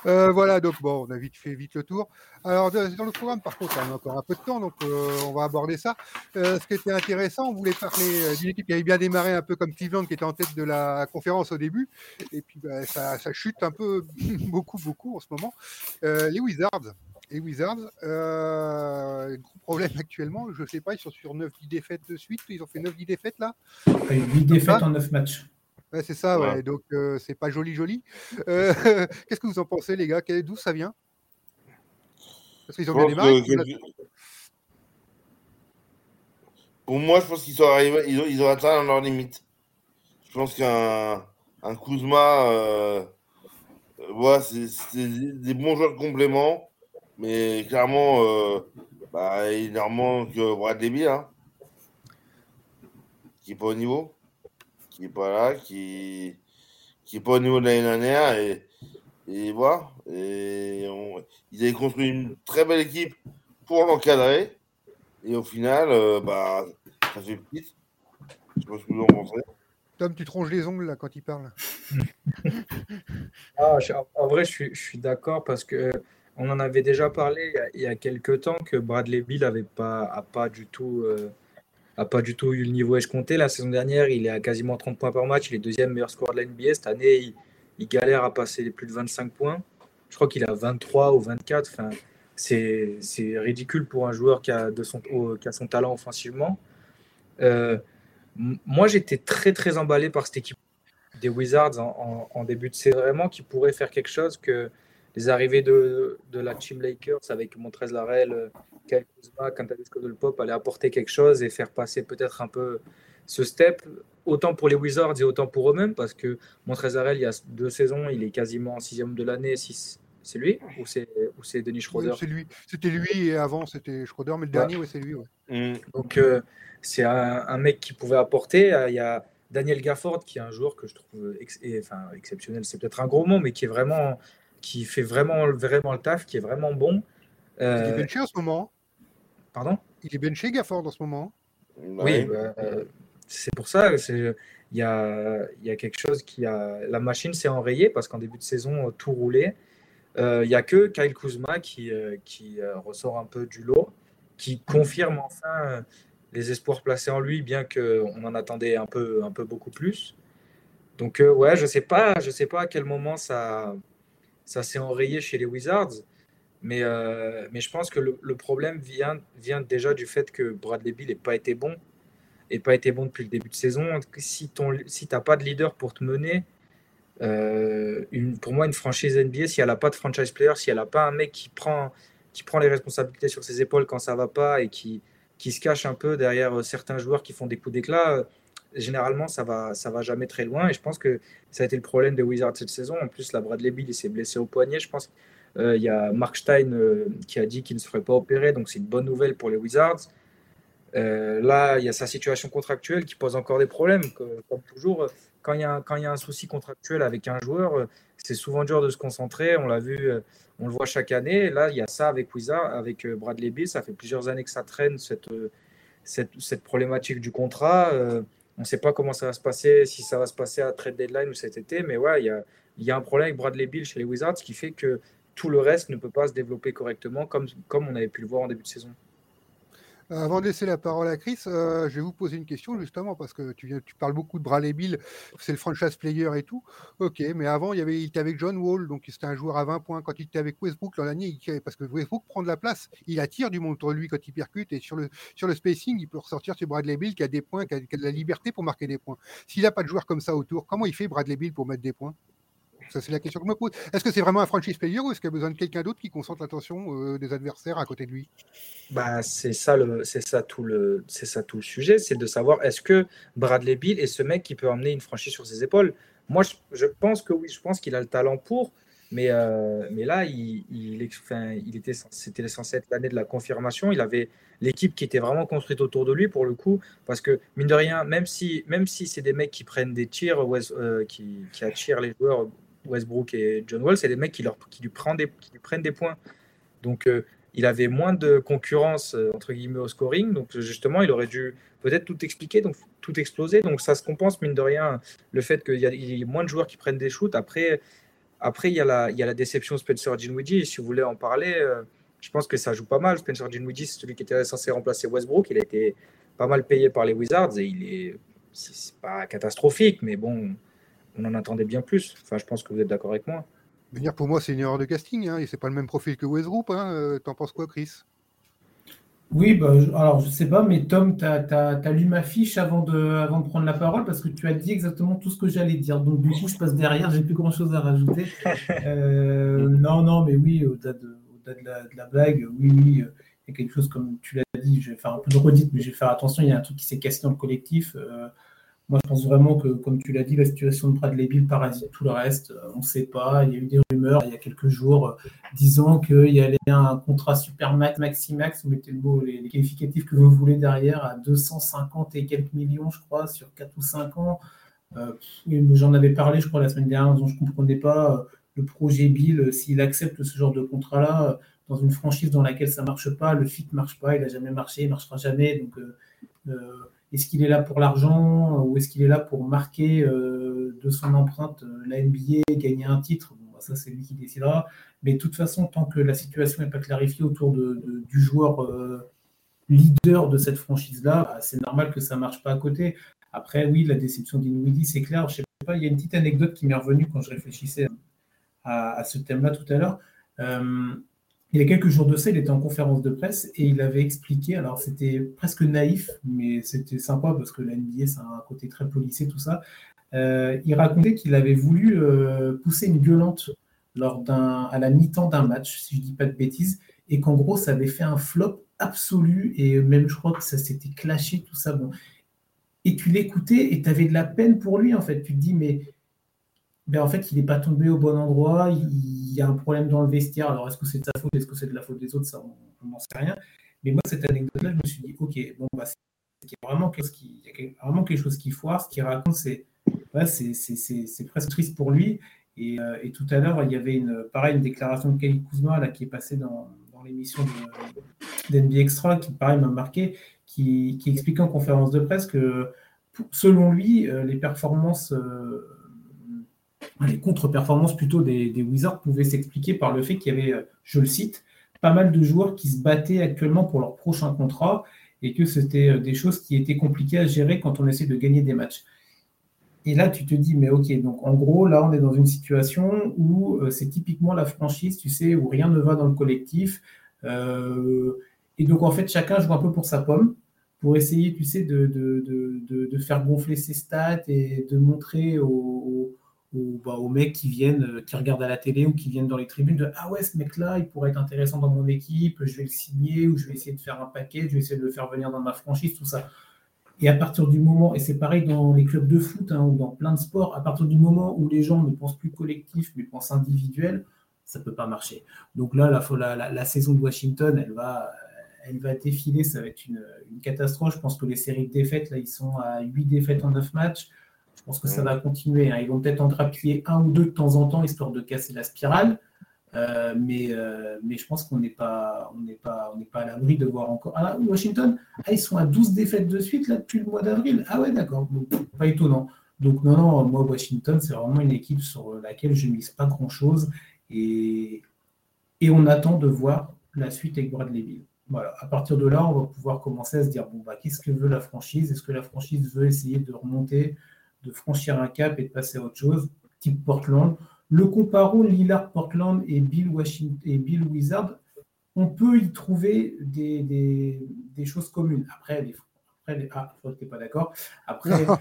Euh, voilà, donc bon, on a vite fait vite le tour. Alors, dans le programme, par contre, on a encore un peu de temps, donc euh, on va aborder ça. Euh, ce qui était intéressant, on voulait parler d'une équipe qui avait bien démarré, un peu comme Cleveland, qui était en tête de la conférence au début, et puis bah, ça, ça chute un peu, [laughs] beaucoup, beaucoup en ce moment. Les Wizards. Les Wizards, gros problème [laughs] actuellement, je ne sais pas, ils sont sur 9-10 défaites de suite, ils ont fait 9-10 défaites là? Après, 8 défaites en 9 matchs. Ouais, c'est ça, ouais. Donc euh, c'est pas joli, joli. [laughs] Euh, [laughs] Qu'est-ce que vous en pensez, les gars? D'où ça vient? Parce qu'ils ont bien que- que- Pour moi, je pense qu'ils sont arrivés, ils ont, ils ont atteint leur limite. Je pense qu'un un Kuzma, euh, euh, ouais, c'est des, des bons joueurs de complément, mais clairement, euh, bah, il leur manque Bradley Beal, hein, qui n'est pas au niveau, qui n'est pas là, qui qui n'est pas au niveau de l'année dernière. Et, et voilà. Et on- ils avaient construit une très belle équipe pour l'encadrer. Et au final, euh, bah, ça fait petite. Je sais pas ce que vous en pensez. Tom, tu te ronges les ongles là quand il parle. [laughs] Ah, je- en vrai, je suis, je suis d'accord parce que on en avait déjà parlé il y a, il y a quelques temps que Bradley Beal avait pas, a pas du tout, euh, a pas du tout eu le niveau escompté. La saison dernière, il est à quasiment 30 points par match. Il est deuxième meilleur score de la NBA. Cette année, il, galère à passer les plus de 25 points. Je crois qu'il a 23 ou 24. Enfin, c'est, ridicule pour un joueur qui a, de son, qui a son talent offensivement. Euh, moi, j'étais très, très emballé par cette équipe des Wizards en début de saison, vraiment qui pourrait faire quelque chose que les arrivées de, de la Team Lakers avec Montrez Larel, euh, Kyle Kuzma, Kentavious Caldwell-Pope allaient apporter quelque chose et faire passer peut-être un peu ce step, autant pour les Wizards et autant pour eux-mêmes, parce que Montrez Larel, il y a deux saisons, il est quasiment sixième de l'année. C'est lui ou c'est ou c'est Denis Oui, Schroeder? c'est lui. C'était lui et avant c'était Schroeder, mais le Ouais. dernier, ouais, c'est lui. ouais. Mm. Donc, euh, c'est un, un mec qui pouvait apporter. Euh, Il y a Daniel Gafford, qui est un joueur que je trouve ex- et, enfin, exceptionnel, c'est peut-être un gros mot, mais qui est vraiment, qui fait vraiment, vraiment le taf, qui est vraiment bon. Il est Euh, benché en ce moment. pardon? Il est benché Gafford en ce moment. Oui, bah, euh, c'est pour ça, il y a, y a quelque chose qui a. La machine s'est enrayée parce qu'en début de saison, tout roulait. Il n'y a que Kyle Kuzma qui, qui ressort un peu du lot, qui confirme enfin les espoirs placés en lui, bien qu'on en attendait un peu, un peu beaucoup plus. Donc, ouais, je ne sais, pas, je sais pas à quel moment ça, ça s'est enrayé chez les Wizards. Mais, euh, mais je pense que le, problème vient, vient déjà du fait que Bradley Bill n'ait pas été bon. Et pas été bon depuis le début de saison. Si tu n'as pas de leader pour te mener, euh, pour moi, une franchise NBA, si elle n'a pas de franchise player, si elle n'a pas un mec qui prend, qui prend les responsabilités sur ses épaules quand ça va pas et qui, qui se cache un peu derrière certains joueurs qui font des coups d'éclat, généralement, ça va, ça va jamais très loin. Et je pense que ça a été le problème des Wizards cette saison. En plus, la Bradley Bill s'est blessé au poignet. Je pense euh, il y a Mark Stein euh, qui a dit qu'il ne se ferait pas opérer, donc c'est une bonne nouvelle pour les Wizards. Euh, là, il y a sa situation contractuelle qui pose encore des problèmes. Comme toujours, quand il y a, quand il y a un souci contractuel avec un joueur, c'est souvent dur de se concentrer. On l'a vu, on le voit chaque année. Là, il y a ça avec Wizard, avec Bradley Bill. Ça fait plusieurs années que ça traîne cette, cette, cette problématique du contrat. On ne sait pas comment ça va se passer, si ça va se passer à trade deadline ou cet été, mais ouais, il y a, y a, un problème avec Bradley Bill chez les Wizards qui fait que tout le reste ne peut pas se développer correctement comme, comme on avait pu le voir en début de saison. Euh, avant de laisser la parole à Chris, euh, je vais vous poser une question justement parce que tu, parles beaucoup de Bradley Bill, c'est le franchise player et tout. Ok, mais avant il, il était avec John Wall, donc c'était un joueur à 20 points. Quand il était avec Westbrook l'an dernier, parce que Westbrook prend de la place, il attire du monde autour de lui quand il percute et sur le, spacing, il peut ressortir sur Bradley Bill qui a des points, qui a, qui a de la liberté pour marquer des points. S'il n'a pas de joueur comme ça autour, comment il fait Bradley Bill pour mettre des points? C'est la question que je me pose. Est-ce que c'est vraiment un franchise player ou est-ce qu'il a besoin de quelqu'un d'autre qui concentre l'attention euh, des adversaires à côté de lui? Bah, c'est ça, ça, tout le, ça tout le sujet, c'est de savoir est-ce que Bradley Bill est ce mec qui peut emmener une franchise sur ses épaules Moi, je, pense que oui, je pense qu'il a le talent pour, mais, euh, mais là, il, il, il était, c'était censé être l'année de la confirmation. Il avait l'équipe qui était vraiment construite autour de lui pour le coup, parce que mine de rien, même si, même si c'est des mecs qui prennent des tirs, euh, qui attirent les joueurs Westbrook et John Wall, c'est des mecs qui, leur, qui, lui, prennent des, qui lui prennent des points. Donc, euh, il avait moins de concurrence, euh, entre guillemets, au scoring. Donc, justement, il aurait dû peut-être tout expliquer, donc tout exploser. Donc, ça se compense, mine de rien, le fait qu'il y, ait moins de joueurs qui prennent des shoots. Après, après il, y a la, il y a la déception Spencer Dinwiddie. Si vous voulez en parler, euh, je pense que ça joue pas mal. Spencer Dinwiddie, c'est celui qui était censé remplacer Westbrook. Il a été pas mal payé par les Wizards et il est, c'est pas catastrophique, mais bon, on en attendait bien plus. Enfin, je pense que vous êtes d'accord avec moi. Venir pour moi, c'est une erreur de casting. Hein, et c'est pas le même profil que Westbrook. Hein. Euh, t'en penses quoi, Chris? Oui, bah, je, alors je sais pas, mais Tom, tu as, lu ma fiche avant de, avant de prendre la parole parce que tu as dit exactement tout ce que j'allais dire. Donc, du coup, je passe derrière, j'ai plus grand chose à rajouter. [laughs] Euh, non, non, mais oui, au-delà de, la, blague, oui, oui. Euh, il y a quelque chose comme tu l'as dit, je vais faire un peu de redite, mais je vais faire attention, il y a un truc qui s'est cassé dans le collectif. Moi, je pense vraiment que, comme tu l'as dit, la situation de Bradley Bill parasite tout le reste. Euh, on ne sait pas. Il y a eu des rumeurs il y a quelques jours euh, disant qu'il y allait un contrat super max, maxi-max, vous mettez le mot, les, qualificatifs que vous voulez derrière, à 250 et quelques millions, je crois, sur 4 ou 5 ans. Euh, J'en avais parlé, je crois, la semaine dernière, dont je ne comprenais pas le projet Bill, s'il accepte ce genre de contrat-là, dans une franchise dans laquelle ça ne marche pas, le fit ne marche pas, il n'a jamais marché, il ne marchera jamais. Donc, est-ce qu'il est là pour l'argent ou est-ce qu'il est là pour marquer euh, de son empreinte euh, la NBA, gagner un titre? Bah, Ça, c'est lui qui décidera. Mais de toute façon, tant que la situation n'est pas clarifiée autour du joueur euh, leader de cette franchise-là, bah, c'est normal que ça ne marche pas à côté. Après, oui, la déception d'Inouidi, c'est clair. Je sais pas, il y a une petite anecdote qui m'est revenue quand je réfléchissais à, ce thème-là tout à l'heure il y a quelques jours de ça, il était en conférence de presse et il avait expliqué, alors c'était presque naïf, mais c'était sympa parce que la NBA, c'est un côté très policé, tout ça. Euh, il racontait qu'il avait voulu euh, pousser une violente lors d'un, à la mi-temps d'un match, si je ne dis pas de bêtises, et qu'en gros, ça avait fait un flop absolu et même je crois que ça s'était clashé, tout ça. Bon. Et tu l'écoutais et tu avais de la peine pour lui, en fait. Tu te dis, mais ben en fait, il n'est pas tombé au bon endroit, il, y a un problème dans le vestiaire. Alors, est-ce que c'est de sa faute, est-ce que c'est de la faute des autres Ça, on n'en sait rien. Mais moi, cette anecdote-là, je me suis dit, OK, bon, bah, il y a vraiment quelque chose qui, foire. Ce qu'il raconte, c'est c'est presque triste pour lui. Et, euh, et tout à l'heure, il y avait une, pareil, une déclaration de Kyle Kuzma là, qui est passée dans, l'émission d'NB Extra, qui, pareil, m'a marqué, qui, qui expliquait en conférence de presse que selon lui, les performances, les contre-performances plutôt des, Wizards pouvaient s'expliquer par le fait qu'il y avait, je le cite, pas mal de joueurs qui se battaient actuellement pour leur prochain contrat et que c'était des choses qui étaient compliquées à gérer quand on essaie de gagner des matchs. Et là, tu te dis, mais ok, donc en gros, là, on est dans une situation où euh, c'est typiquement la franchise, tu sais, où rien ne va dans le collectif. Euh, et donc, en fait, chacun joue un peu pour sa pomme, pour essayer, tu sais, de, faire gonfler ses stats et de montrer aux, bah, aux, mecs qui viennent, euh, qui regardent à la télé ou qui viennent dans les tribunes de Ah ouais, ce mec-là, il pourrait être intéressant dans mon équipe, je vais le signer ou je vais essayer de faire un paquet, je vais essayer de le faire venir dans ma franchise, tout ça. Et à partir du moment, et c'est pareil dans les clubs de foot hein, ou dans plein de sports, à partir du moment où les gens ne pensent plus collectif mais pensent individuel, ça ne peut pas marcher. Donc là, la, saison de Washington, elle va, elle va défiler, ça va être une, catastrophe. Je pense que les séries de défaites, là, ils sont à 8 défaites en 9 matchs. Je pense que ça va continuer. Hein. Ils vont peut-être en trapiller un ou deux de temps en temps, histoire de casser la spirale. Euh, mais, euh, mais je pense qu'on n'est pas, on pas, on pas à l'abri de voir encore. Ah, Washington, ah, ils sont à 12 défaites de suite là, depuis le mois d'avril. Ah ouais, d'accord. pas étonnant. Donc, non, non, moi, Washington, c'est vraiment une équipe sur laquelle je ne mise pas grand-chose. Et, et on attend de voir la suite avec Bradley Bill. Voilà. À partir de là, on va pouvoir commencer à se dire bon, bah, qu'est-ce que veut la franchise? Est-ce que la franchise veut essayer de remonter, de franchir un cap et de passer à autre chose Type Portland le comparo Lillard Portland et Bill, Washington, et Bill Wizard, on peut y trouver des, choses communes. Après, les, après les, ah, je n'es pas d'accord. Après, [laughs] non,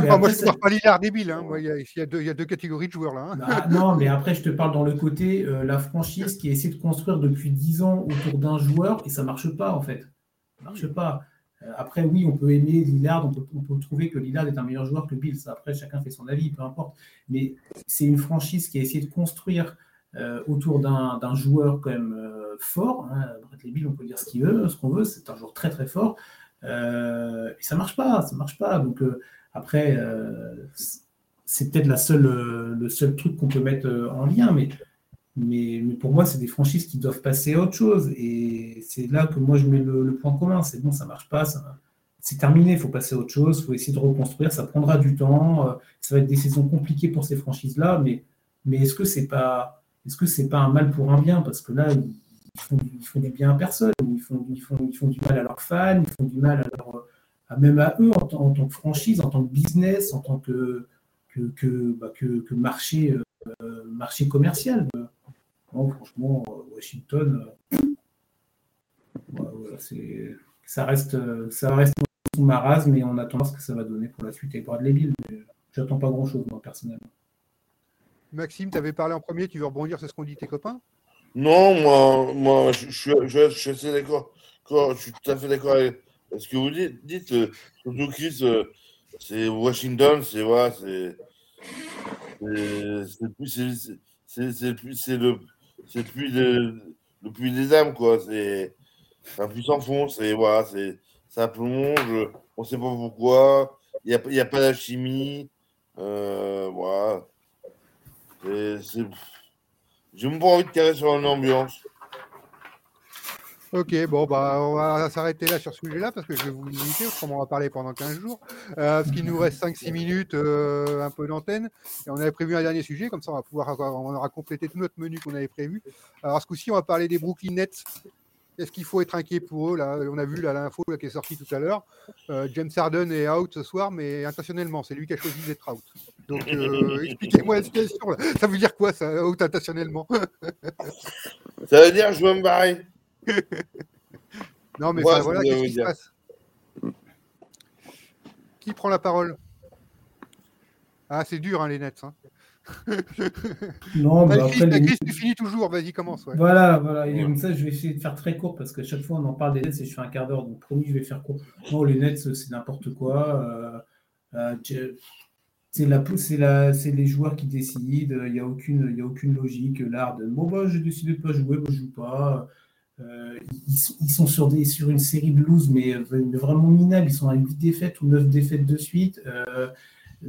mais ah, moi, je ne parle pas Lillard et Bill. Hein. il, y a, deux, catégories de joueurs là. Hein. Bah, non, mais après, je te parle dans le côté, euh, la franchise qui essaie de construire depuis 10 ans autour d'un joueur et ça ne marche pas en fait. Ça marche pas. Euh, après, oui, on peut aimer Lillard, on peut, trouver que Lillard est un meilleur joueur que Bills. Après, chacun fait son avis, peu importe. Mais c'est une franchise qui a essayé de construire euh, autour d'un joueur quand même euh, fort. Hein. Bradley Bill, on peut dire ce qu'il veut, ce qu'on veut. C'est un joueur très très fort. et ça marche pas, ça marche pas. Donc après, c'est peut-être la seule, le seul truc qu'on peut mettre en lien, mais mais, pour moi, c'est des franchises qui doivent passer à autre chose. Et c'est là que moi, je mets le, point commun. C'est bon, ça ne marche pas. c'est terminé. Il faut passer à autre chose. Il faut essayer de reconstruire. Ça prendra du temps. Euh, ça va être des saisons compliquées pour ces franchises-là. Mais, mais est-ce que ce n'est pas, est -ce c'est pas un mal pour un bien? Parce que là, ils font, ils font, du bien à personne. Ils font, ils, font, ils font du mal à leurs fans. Ils font du mal même à eux en, en, tant que franchise, en tant que business, en tant que, que, que, bah, que marché, euh, marché commercial franchement, euh, Washington, euh, ça reste, ça reste sous marasme, mais on attend ce que ça va donner pour la suite avec Bradley Bill. J'attends pas grand-chose, moi, personnellement. Maxime, tu avais parlé en premier, tu veux rebondir sur ce qu'ont dit tes copains? Non, moi, moi je, suis assez d'accord. Je suis tout à fait d'accord avec ce que vous dites. dites euh, surtout Chris, c'est Washington, c'est voilà, c'est c'est le c'est le puits, des âmes, quoi. C'est un puits sans fond. C'est voilà, c'est ça plonge. On sait pas pourquoi. Il n'y a, y a, pas d'alchimie. Euh, voilà. J'ai même pas envie de carrer sur une ambiance. Ok, bon, bah, on va s'arrêter là sur ce sujet-là parce que je vais vous limiter, autrement on va parler pendant 15 jours. Euh, parce qu'il nous reste 5-6 minutes, euh, un peu d'antenne. Et on avait prévu un dernier sujet, comme ça on va pouvoir on aura complété tout notre menu qu'on avait prévu. Alors ce coup-ci, on va parler des Brooklyn Nets. Est-ce qu'il faut être inquiet pour eux là? On a vu l'info qui est sortie tout à l'heure. Euh, James Harden est out ce soir, mais intentionnellement. C'est lui qui a choisi d'être out. Donc [laughs] expliquez-moi la situation. Ça veut dire quoi ça, out intentionnellement? Ça veut dire je veux me barrer. [laughs] non, mais voilà, qu'est-ce qui se passe? Qui prend la parole? Ah, c'est dur, hein, les nets. Hein. [laughs] non, mais après, la tu finis toujours, vas-y, commence. Voilà, voilà. Et comme ça, je vais essayer de faire très court parce qu'à chaque fois, on en parle des Nets et je fais un quart d'heure. Donc, promis, je vais faire court. Non, les Nets, c'est n'importe quoi. Euh, euh, c'est la, c'est les joueurs qui décident. Il n'y a, aucune, a aucune logique. L'art de bon, bah, je décide de ne pas jouer, moi, je joue pas. Euh, ils, sont sur, une série de lose, mais, vraiment minable. Ils sont à 8 défaites ou 9 défaites de suite. Euh,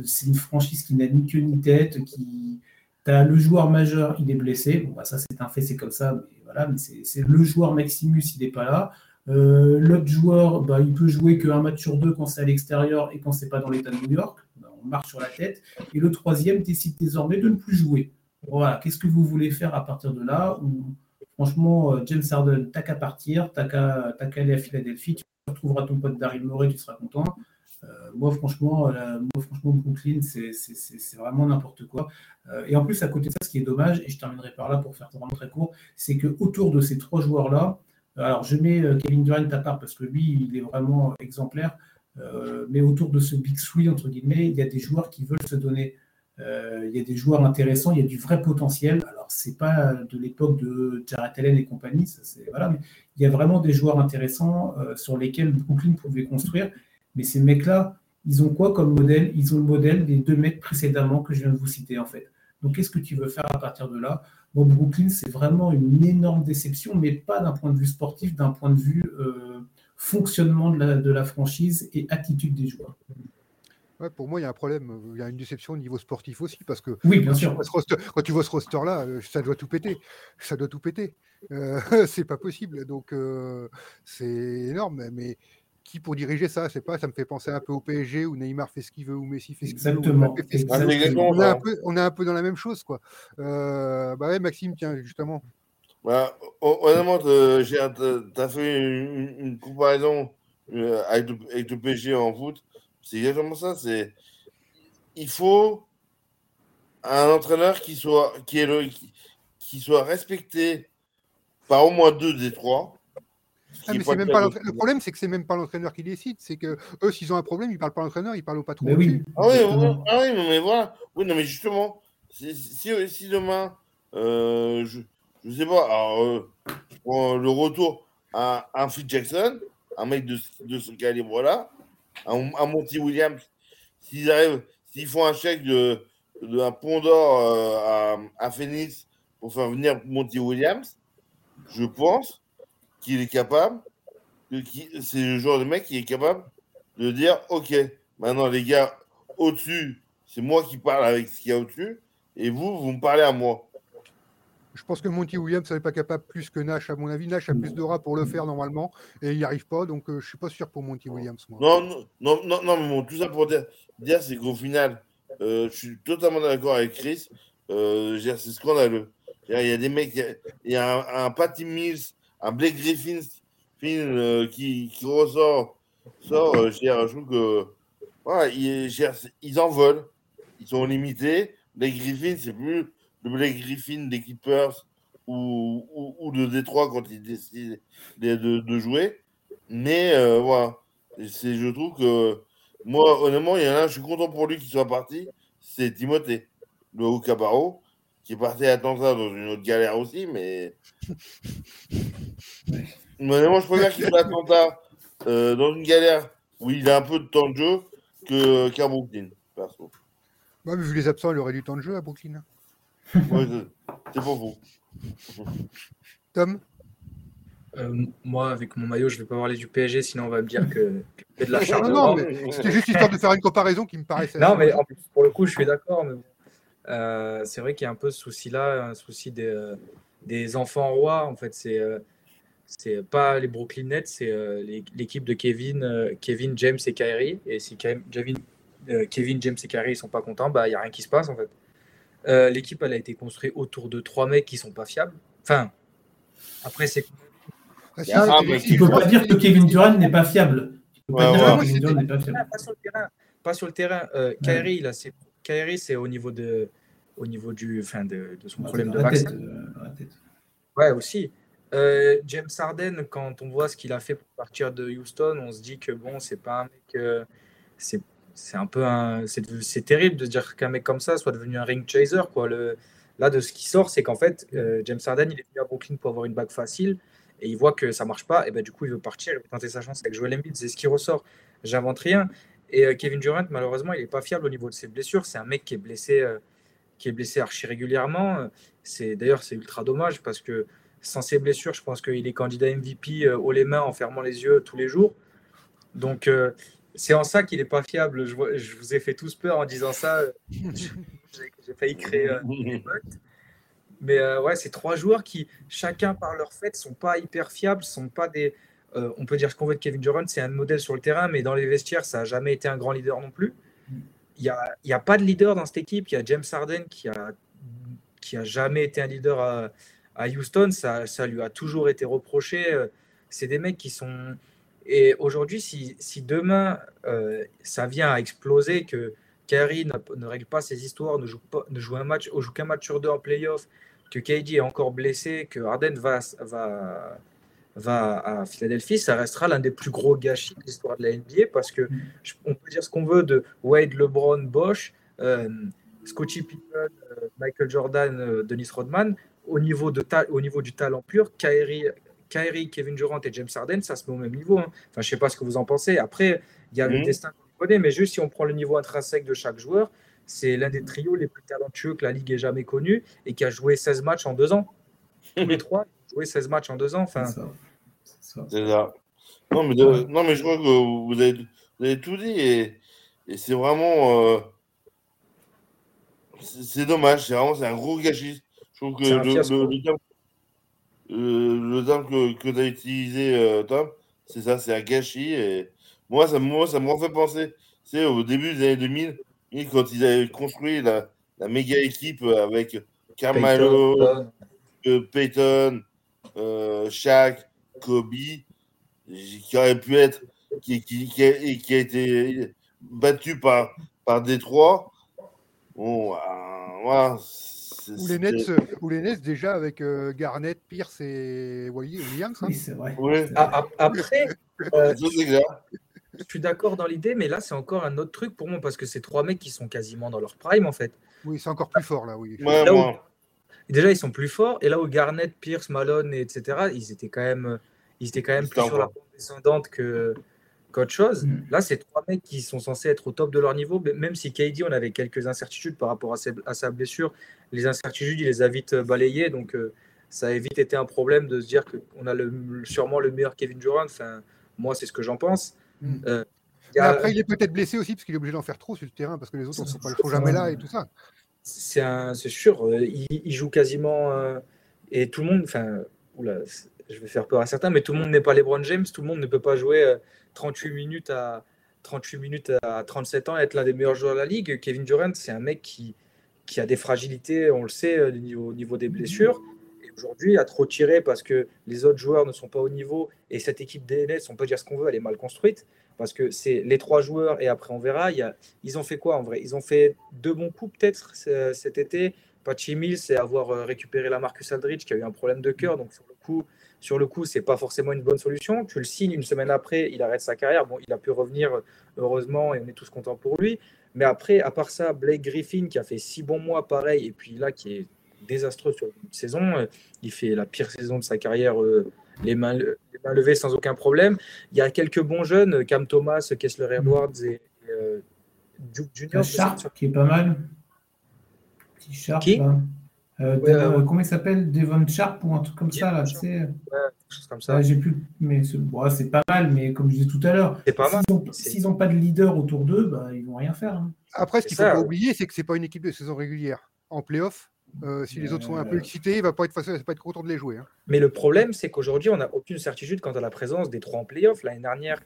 c'est une franchise qui n'a ni queue ni tête. Qui... As le joueur majeur, il est blessé. Bon, bah, ça, c'est un fait, c'est comme ça. Mais voilà, c'est le joueur Maximus, il n'est pas là. Euh, l'autre joueur, bah, il peut jouer qu'un match sur deux quand c'est à l'extérieur et quand c'est pas dans l'État de New York. Bah, on marche sur la tête. Et le troisième décide désormais de ne plus jouer. Voilà, qu'est-ce que vous voulez faire à partir de là Franchement, euh, James Harden, t'as qu'à partir, t'as qu'à aller à Philadelphie, tu retrouveras ton pote Daryl Morey, tu seras content. Euh, moi, franchement, moi, franchement, Brooklyn, c'est vraiment n'importe quoi. et en plus, à côté de ça, ce qui est dommage, et je terminerai par là pour faire vraiment très court, c'est que autour de ces trois joueurs-là, alors, je mets euh, Kevin Durant à part parce que lui, il est vraiment exemplaire. Euh, mais autour de ce Big Three, entre guillemets, il y a des joueurs qui veulent se donner. Euh, il y a des joueurs intéressants, il y a du vrai potentiel. Alors, c'est pas de l'époque de Jared Allen et compagnie, ça, voilà, mais il y a vraiment des joueurs intéressants sur lesquels Brooklyn pouvait construire. Mais ces mecs-là, ils ont quoi comme modèle? Ils ont le modèle des deux mecs précédemment que je viens de vous citer, en fait. Donc, qu'est-ce que tu veux faire à partir de là? Brooklyn, c'est vraiment une énorme déception, mais pas d'un point de vue sportif, d'un point de vue euh, fonctionnement de la, franchise et attitude des joueurs. Pour moi, il y a un problème. Il y a une déception au niveau sportif aussi, parce que oui, bien sûr. quand tu vois ce roster-là, euh, ça doit tout péter. Ça doit tout péter. Euh, [laughs] c'est pas possible. Donc, euh, c'est énorme. Mais qui pour diriger ça, c'est pas, ça me fait penser un peu au PSG où Neymar fait ce qu'il veut, ou Messi fait ce qu'il veut. Exactement. On, est un peu, on est un peu dans la même chose, quoi. Euh, bah ouais, Maxime, tiens, justement. Bah, honnêtement, tu as fait une, comparaison euh, avec, le, PSG en foot. C'est exactement ça. C'est il faut un entraîneur qui soit qui est le, qui soit respecté par au moins deux des trois ah, le problème, c'est que c'est même pas l'entraîneur qui décide. C'est que eux, s'ils ont un problème, ils parlent pas à l'entraîneur, ils parlent au patron. Mais oui. Ah oui, ah oui, mais voilà. Oui, non, mais justement, si, si, demain, euh, je, je sais pas, alors, euh, le retour à un Phil Jackson, un mec de, de ce calibre-là, un, un, Monty Williams, s'ils arrivent, s'ils font un chèque de, un pont d'or euh, à, à Phoenix pour faire venir Monty Williams, je pense qu'il est capable, c'est le genre de mec qui est capable de dire Ok, maintenant les gars, au-dessus, c'est moi qui parle avec ce qu'il y a au-dessus, et vous, vous me parlez à moi. Je pense que Monty Williams n'est pas capable plus que Nash, à mon avis. Nash a plus de rats pour le faire normalement, et il n'y arrive pas, donc euh, je ne suis pas sûr pour Monty Williams. Non, non, non, non, mais tout ça pour dire, c'est qu'au final, euh, je suis totalement d'accord avec Chris. Euh, c'est scandaleux. Il y a des mecs, il y a, un, Patty Mills un Blake Griffin qui, qui, ressort, sort, je trouve que ils, ils en veulent, ils sont limités. Blake Griffin, c'est plus le Blake Griffin des Clippers ou, ou, ou, de Détroit quand ils décident de, de, jouer. Mais euh, voilà, c'est, je trouve que moi, honnêtement, il y en a un, je suis content pour lui qu'il soit parti, c'est Timothée, le Okabaro qui est parti à Atlanta dans une autre galère aussi, mais. [laughs] mais moi, je préfère qu'il soit à Atlanta euh, dans une galère où il a un peu de temps de jeu que, qu'à Brooklyn, perso. Ouais, mais vu les absents, il aurait du temps de jeu à Brooklyn. Ouais, c'est pas vous. Tom euh, moi, avec mon maillot, je ne vais pas parler du PSG, sinon on va me dire que, que de la charge. Non, non, mais c'était juste histoire de faire une comparaison qui me paraissait. Non, mais en plus, pour le coup, je suis d'accord. Mais euh, c'est vrai qu'il y a un peu ce souci-là, un souci des, euh, des enfants rois. En fait, c'est c'est pas les Brooklyn Nets, c'est l'équipe de Kevin, Kevin, James et Kyrie. Et si Kevin, Kevin James et Kyrie ne sont pas contents, bah il y a rien qui se passe en fait. L'équipe elle a été construite autour de trois mecs qui sont pas fiables. Enfin, après c'est. Ah, tu ne peux pas dire que Kevin Durant n'est pas fiable. pas, sur le terrain. Pas sur le terrain. Kyrie, là, c'est Kyrie, c'est au niveau de, au niveau du, fin de, de son problème de vaccin. Euh, ouais, aussi. Euh, James Harden, quand on voit ce qu'il a fait pour partir de Houston, on se dit que bon, c'est pas un mec, euh, c'est c'est un peu un, c'est terrible de dire qu'un mec comme ça soit devenu un ring chaser quoi. Le, là, de ce qui sort, c'est qu'en fait, James Harden, il est venu à Brooklyn pour avoir une bague facile et il voit que ça marche pas, et ben du coup, il veut partir, il veut tenter sa chance avec Joel Embiid. C'est ce qui ressort. J'invente rien. Et euh, Kevin Durant, malheureusement, il n'est pas fiable au niveau de ses blessures. C'est un mec qui est blessé, euh, qui est blessé archi régulièrement. C'est d'ailleurs c'est ultra dommage parce que sans ses blessures, je pense qu'il est candidat MVP euh, haut les mains en fermant les yeux tous les jours. Donc c'est en ça qu'il n'est pas fiable. Je, je, vous ai fait tous peur en disant ça. J'ai failli créer des [laughs] Mais ouais, c'est trois joueurs qui, chacun par leur fait, sont pas hyper fiables, sont pas des euh, on peut dire ce qu'on veut de Kevin Durant, c'est un modèle sur le terrain, mais dans les vestiaires, ça n'a jamais été un grand leader non plus. Il n'y a, y a, pas de leader dans cette équipe. Il y a James Harden qui a, qui a jamais été un leader à, à Houston. Ça, ça, lui a toujours été reproché. Euh, c'est des mecs qui sont. Et aujourd'hui, si, si, demain euh, ça vient à exploser, que Kyrie ne règle pas ses histoires, ne joue, pas, ne joue un match, joue qu'un match sur deux en playoff, que KD est encore blessé, que Harden va, va, va à Philadelphie, ça restera l'un des plus gros gâchis de l'histoire de la NBA parce que peut dire ce qu'on veut de Wade, LeBron, Bosch, euh, Scottie Pippen, euh, Michael Jordan, euh, Dennis Rodman. Au niveau, de au niveau du talent pur, Kyrie, Kyrie, Kevin Durant et James Harden, ça se met au même niveau. Hein. Enfin, je sais pas ce que vous en pensez. Après, il y a le mm. destin qu'on connaît, mais juste si on prend le niveau intrinsèque de chaque joueur, c'est l'un des trios les plus talentueux que la Ligue ait jamais connu et qui a joué 16 matchs en deux ans. [laughs] Tous les trois, joué 16 matchs en deux ans. Enfin, c'est ça. Non mais, non, mais je crois que vous avez, vous avez tout dit et, et c'est vraiment. Euh, c'est dommage, c'est vraiment c'est un gros gâchis. Je trouve que le, le, terme, le, terme, que, que tu as utilisé, euh, Tom, c'est ça, c'est un gâchis. Et moi, ça, moi, ça me refait penser. C'est au début des années 2000, quand ils avaient construit la, la méga équipe avec Carmelo, Peyton, euh, euh, Shaq, Kobe, qui aurait pu être, qui, qui, qui, a, qui a, été battu par, par Détroit. Bon, euh, voilà. Ou les, Nets, ou les Nets déjà avec euh, Garnett, Pierce et Williams. Hein. Oui, c'est vrai. Ouais. Après, [laughs] euh, je suis d'accord dans l'idée, mais là, c'est encore un autre truc pour moi parce que c'est trois mecs qui sont quasiment dans leur prime en fait. Oui, c'est encore plus fort là, oui. Ouais, là où, déjà, ils sont plus forts. Et là où Garnett, Pierce, Malone, etc., ils étaient quand même, ils étaient quand même plus sur la pente descendante que, qu'autre chose. Mm. Là, c'est trois mecs qui sont censés être au top de leur niveau. Même si KD, on avait quelques incertitudes par rapport à, ses, à sa blessure, les incertitudes, il les a vite balayées. Donc, euh, ça a vite été un problème de se dire qu'on a le, sûrement le meilleur Kevin Durant. Enfin, moi, c'est ce que j'en pense. Mm. Euh, a... Après, il est peut-être blessé aussi parce qu'il est obligé d'en faire trop sur le terrain parce que les autres ne sont jamais là et tout ça c'est sûr, euh, il, joue quasiment euh, et tout le monde, enfin, je vais faire peur à certains, mais tout le monde n'est pas LeBron James, tout le monde ne peut pas jouer 38 euh, minutes à 38 minutes à 37 ans être l'un des meilleurs joueurs de la ligue. Kevin Durant, c'est un mec qui, qui a des fragilités, on le sait, au niveau, des blessures. Et aujourd'hui, a trop tiré parce que les autres joueurs ne sont pas au niveau et cette équipe DNS, on peut dire ce qu'on veut, elle est mal construite parce que c'est les trois joueurs et après on verra. Ils ont fait quoi en vrai? Ils ont fait deux bons coups peut-être cet été. Patchy Mills, c'est avoir euh, récupéré la Marcus Aldridge qui a eu un problème de cœur. Donc sur le coup, sur le coup, c'est pas forcément une bonne solution. Tu le signes une semaine après, il arrête sa carrière. Bon, il a pu revenir heureusement et on est tous contents pour lui. Mais après, à part ça, Blake Griffin qui a fait six bons mois pareil et puis là qui est désastreux sur une saison, euh, il fait la pire saison de sa carrière. Euh, les mains, levées sans aucun problème. Il y a quelques bons jeunes, Cam Thomas, Kessler Edwards et, euh, Duke Junior. Sharp, qui est pas mal. Petit Sharp. Qui? Euh, euh, comment il s'appelle? Devon Sharp ou un truc comme ça, là, tu sais? Ouais, comme ça. J'ai plus, mais c'est pas mal, mais comme je disais tout à l'heure, s'ils n'ont pas de leader autour d'eux, bah, ils vont rien faire. Hein. Après, ce qu'il ne faut pas oublier, c'est que c'est pas une équipe de saison régulière. En playoff, euh, si les autres sont un peu excités, il va pas être facile, pas être content de les jouer. Hein. Mais le problème, c'est qu'aujourd'hui, on n'a aucune certitude quant à la présence des trois en playoff. L'année dernière,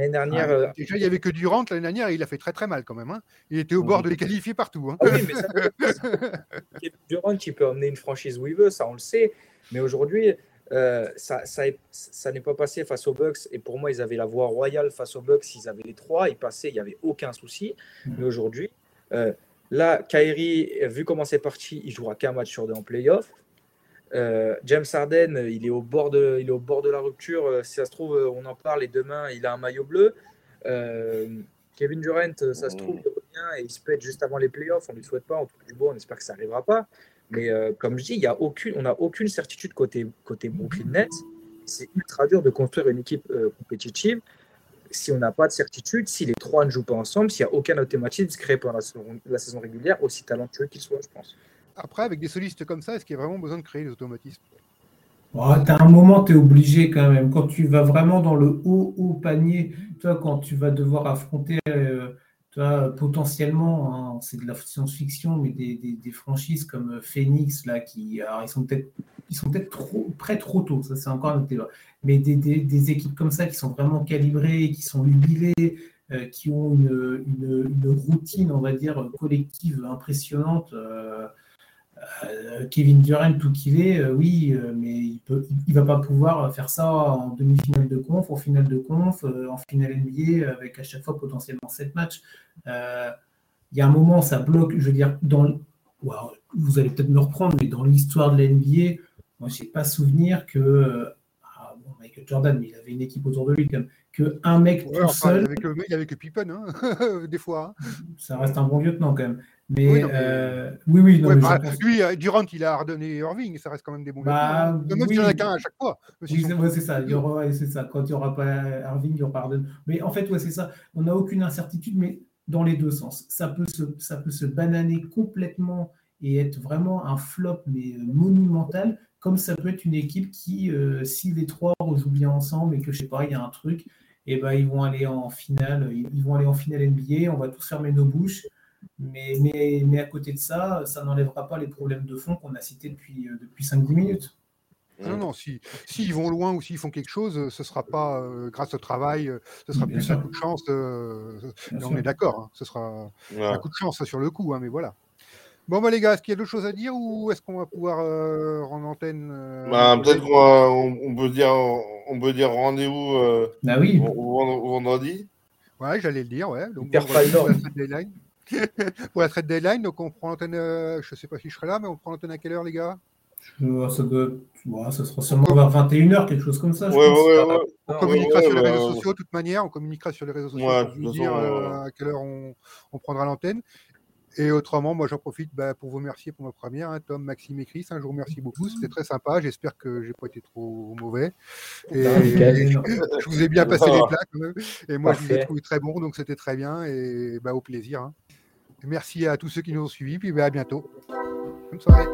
l'année dernière. Ah, euh, déjà, il n'y avait que Durant l'année dernière, et il a fait très très mal quand même. Hein. Il était au bord de les qualifier partout. Hein. Ah oui, mais ça, [laughs] Durant qui peut emmener une franchise où il veut, ça on le sait. Mais aujourd'hui, euh, ça, ça, ça n'est pas passé face aux Bucks. Et pour moi, ils avaient la voie royale face aux Bucks. Ils avaient les trois. Ils passaient, il n'y avait aucun souci. Mais aujourd'hui, Là, Kyrie, vu comment c'est parti, il jouera qu'un match sur deux en playoff. Euh, James Harden, il est, au bord de, il est au bord de la rupture. Euh, si ça se trouve, on en parle et demain, il a un maillot bleu. Euh, Kevin Durant, ça se trouve, il revient et il se pète juste avant les playoffs. On ne lui souhaite pas, en tout cas du bon, on espère que ça n'arrivera pas. Mais comme je dis, il y a aucune, on n'a aucune certitude côté, côté Brooklyn Nets. C'est ultra dur de construire une équipe compétitive si on n'a pas de certitude, si les trois ne jouent pas ensemble, s'il n'y a aucun automatisme créé pendant la saison, régulière, aussi talentueux qu'il soit, je pense. Après, avec des solistes comme ça, est-ce qu'il y a vraiment besoin de créer des automatismes? Oh, Tu as un moment, tu es obligé quand même. Quand tu vas vraiment dans le haut, haut panier, toi, quand tu vas devoir affronter euh, potentiellement, hein, c'est de la science-fiction, mais des, franchises comme euh, Phoenix, là, qui, ils sont peut-être, ils sont peut-être trop, près trop tôt, ça c'est encore un débat. Mais des, équipes comme ça qui sont vraiment calibrées, qui sont huilées, euh, qui ont une, routine, on va dire, collective impressionnante. Euh, Kevin Durant, tout qu'il est, euh, oui, euh, mais il ne il va pas pouvoir faire ça en demi-finale de conf, en finale de conf, en finale NBA, avec à chaque fois potentiellement 7 matchs. Il y a un moment, ça bloque, je veux dire, dans, vous allez peut-être me reprendre, mais dans l'histoire de la NBA, moi, je n'ai pas souvenir que. Ah, bon, Michael Jordan, mais il avait une équipe autour de lui quand même. Que un mec tout seul. Avec, il avait que Pippen, hein, [laughs] des fois. Hein. Ça reste un bon lieutenant quand même. Mais oui, euh, oui, non, bah, lui, euh, Durant, il a redonné Irving, ça reste quand même des bons bah, Même s'il n'y en a qu'un à chaque fois. Oui, c'est ça. Il y aura, c'est ça. Quand il n'y aura pas Irving, il y aura Harden. Mais en fait, ouais, c'est ça. On n'a aucune incertitude, mais dans les deux sens. Ça peut se, ça peut se bananer complètement et être vraiment un flop, mais euh, monumental, comme ça peut être une équipe qui, si les trois jouent bien ensemble et que je sais pas, il y a un truc, et eh ben ils vont aller en finale, ils vont aller en finale NBA. On va tous fermer nos bouches. Mais, mais, mais, à côté de ça, ça n'enlèvera pas les problèmes de fond qu'on a cités depuis, euh, depuis 5-10 minutes. Non, non, s'ils si, vont loin ou s'ils font quelque chose, euh, ce ne sera pas euh, grâce au travail, ce sera plus un coup de chance. on est d'accord, hein, ce sera un coup de chance sur le coup, hein, mais voilà. Bon, bah, les gars, est-ce qu'il y a d'autres choses à dire ou est-ce qu'on va pouvoir rendre antenne bah, Peut-être qu'on on peut dire, on peut dire rendez-vous bah oui. vendredi. Ouais, j'allais le dire, ouais. Donc, [laughs] pour la trade deadline. Donc on prend l'antenne, euh, je ne sais pas si je serai là, mais on prend l'antenne à quelle heure, les gars? Ça, doit... ça sera sûrement vers 21h, quelque chose comme ça. Je pense. on communiquera sur les réseaux sociaux de toute manière. On communiquera sur les réseaux sociaux pour vous dire euh, à quelle heure on, on prendra l'antenne. Et autrement, moi, j'en profite bah, pour vous remercier pour ma première, hein, Tom, Maxime et Chris. Hein, je vous remercie beaucoup. C'était très sympa. J'espère que j'ai pas été trop mauvais. Et, [laughs] je vous ai bien passé les plats. Et moi, je vous ai trouvé très bon, donc c'était très bien. Et bah, au plaisir. Merci à tous ceux qui nous ont suivis. Puis à bientôt. Bonne soirée.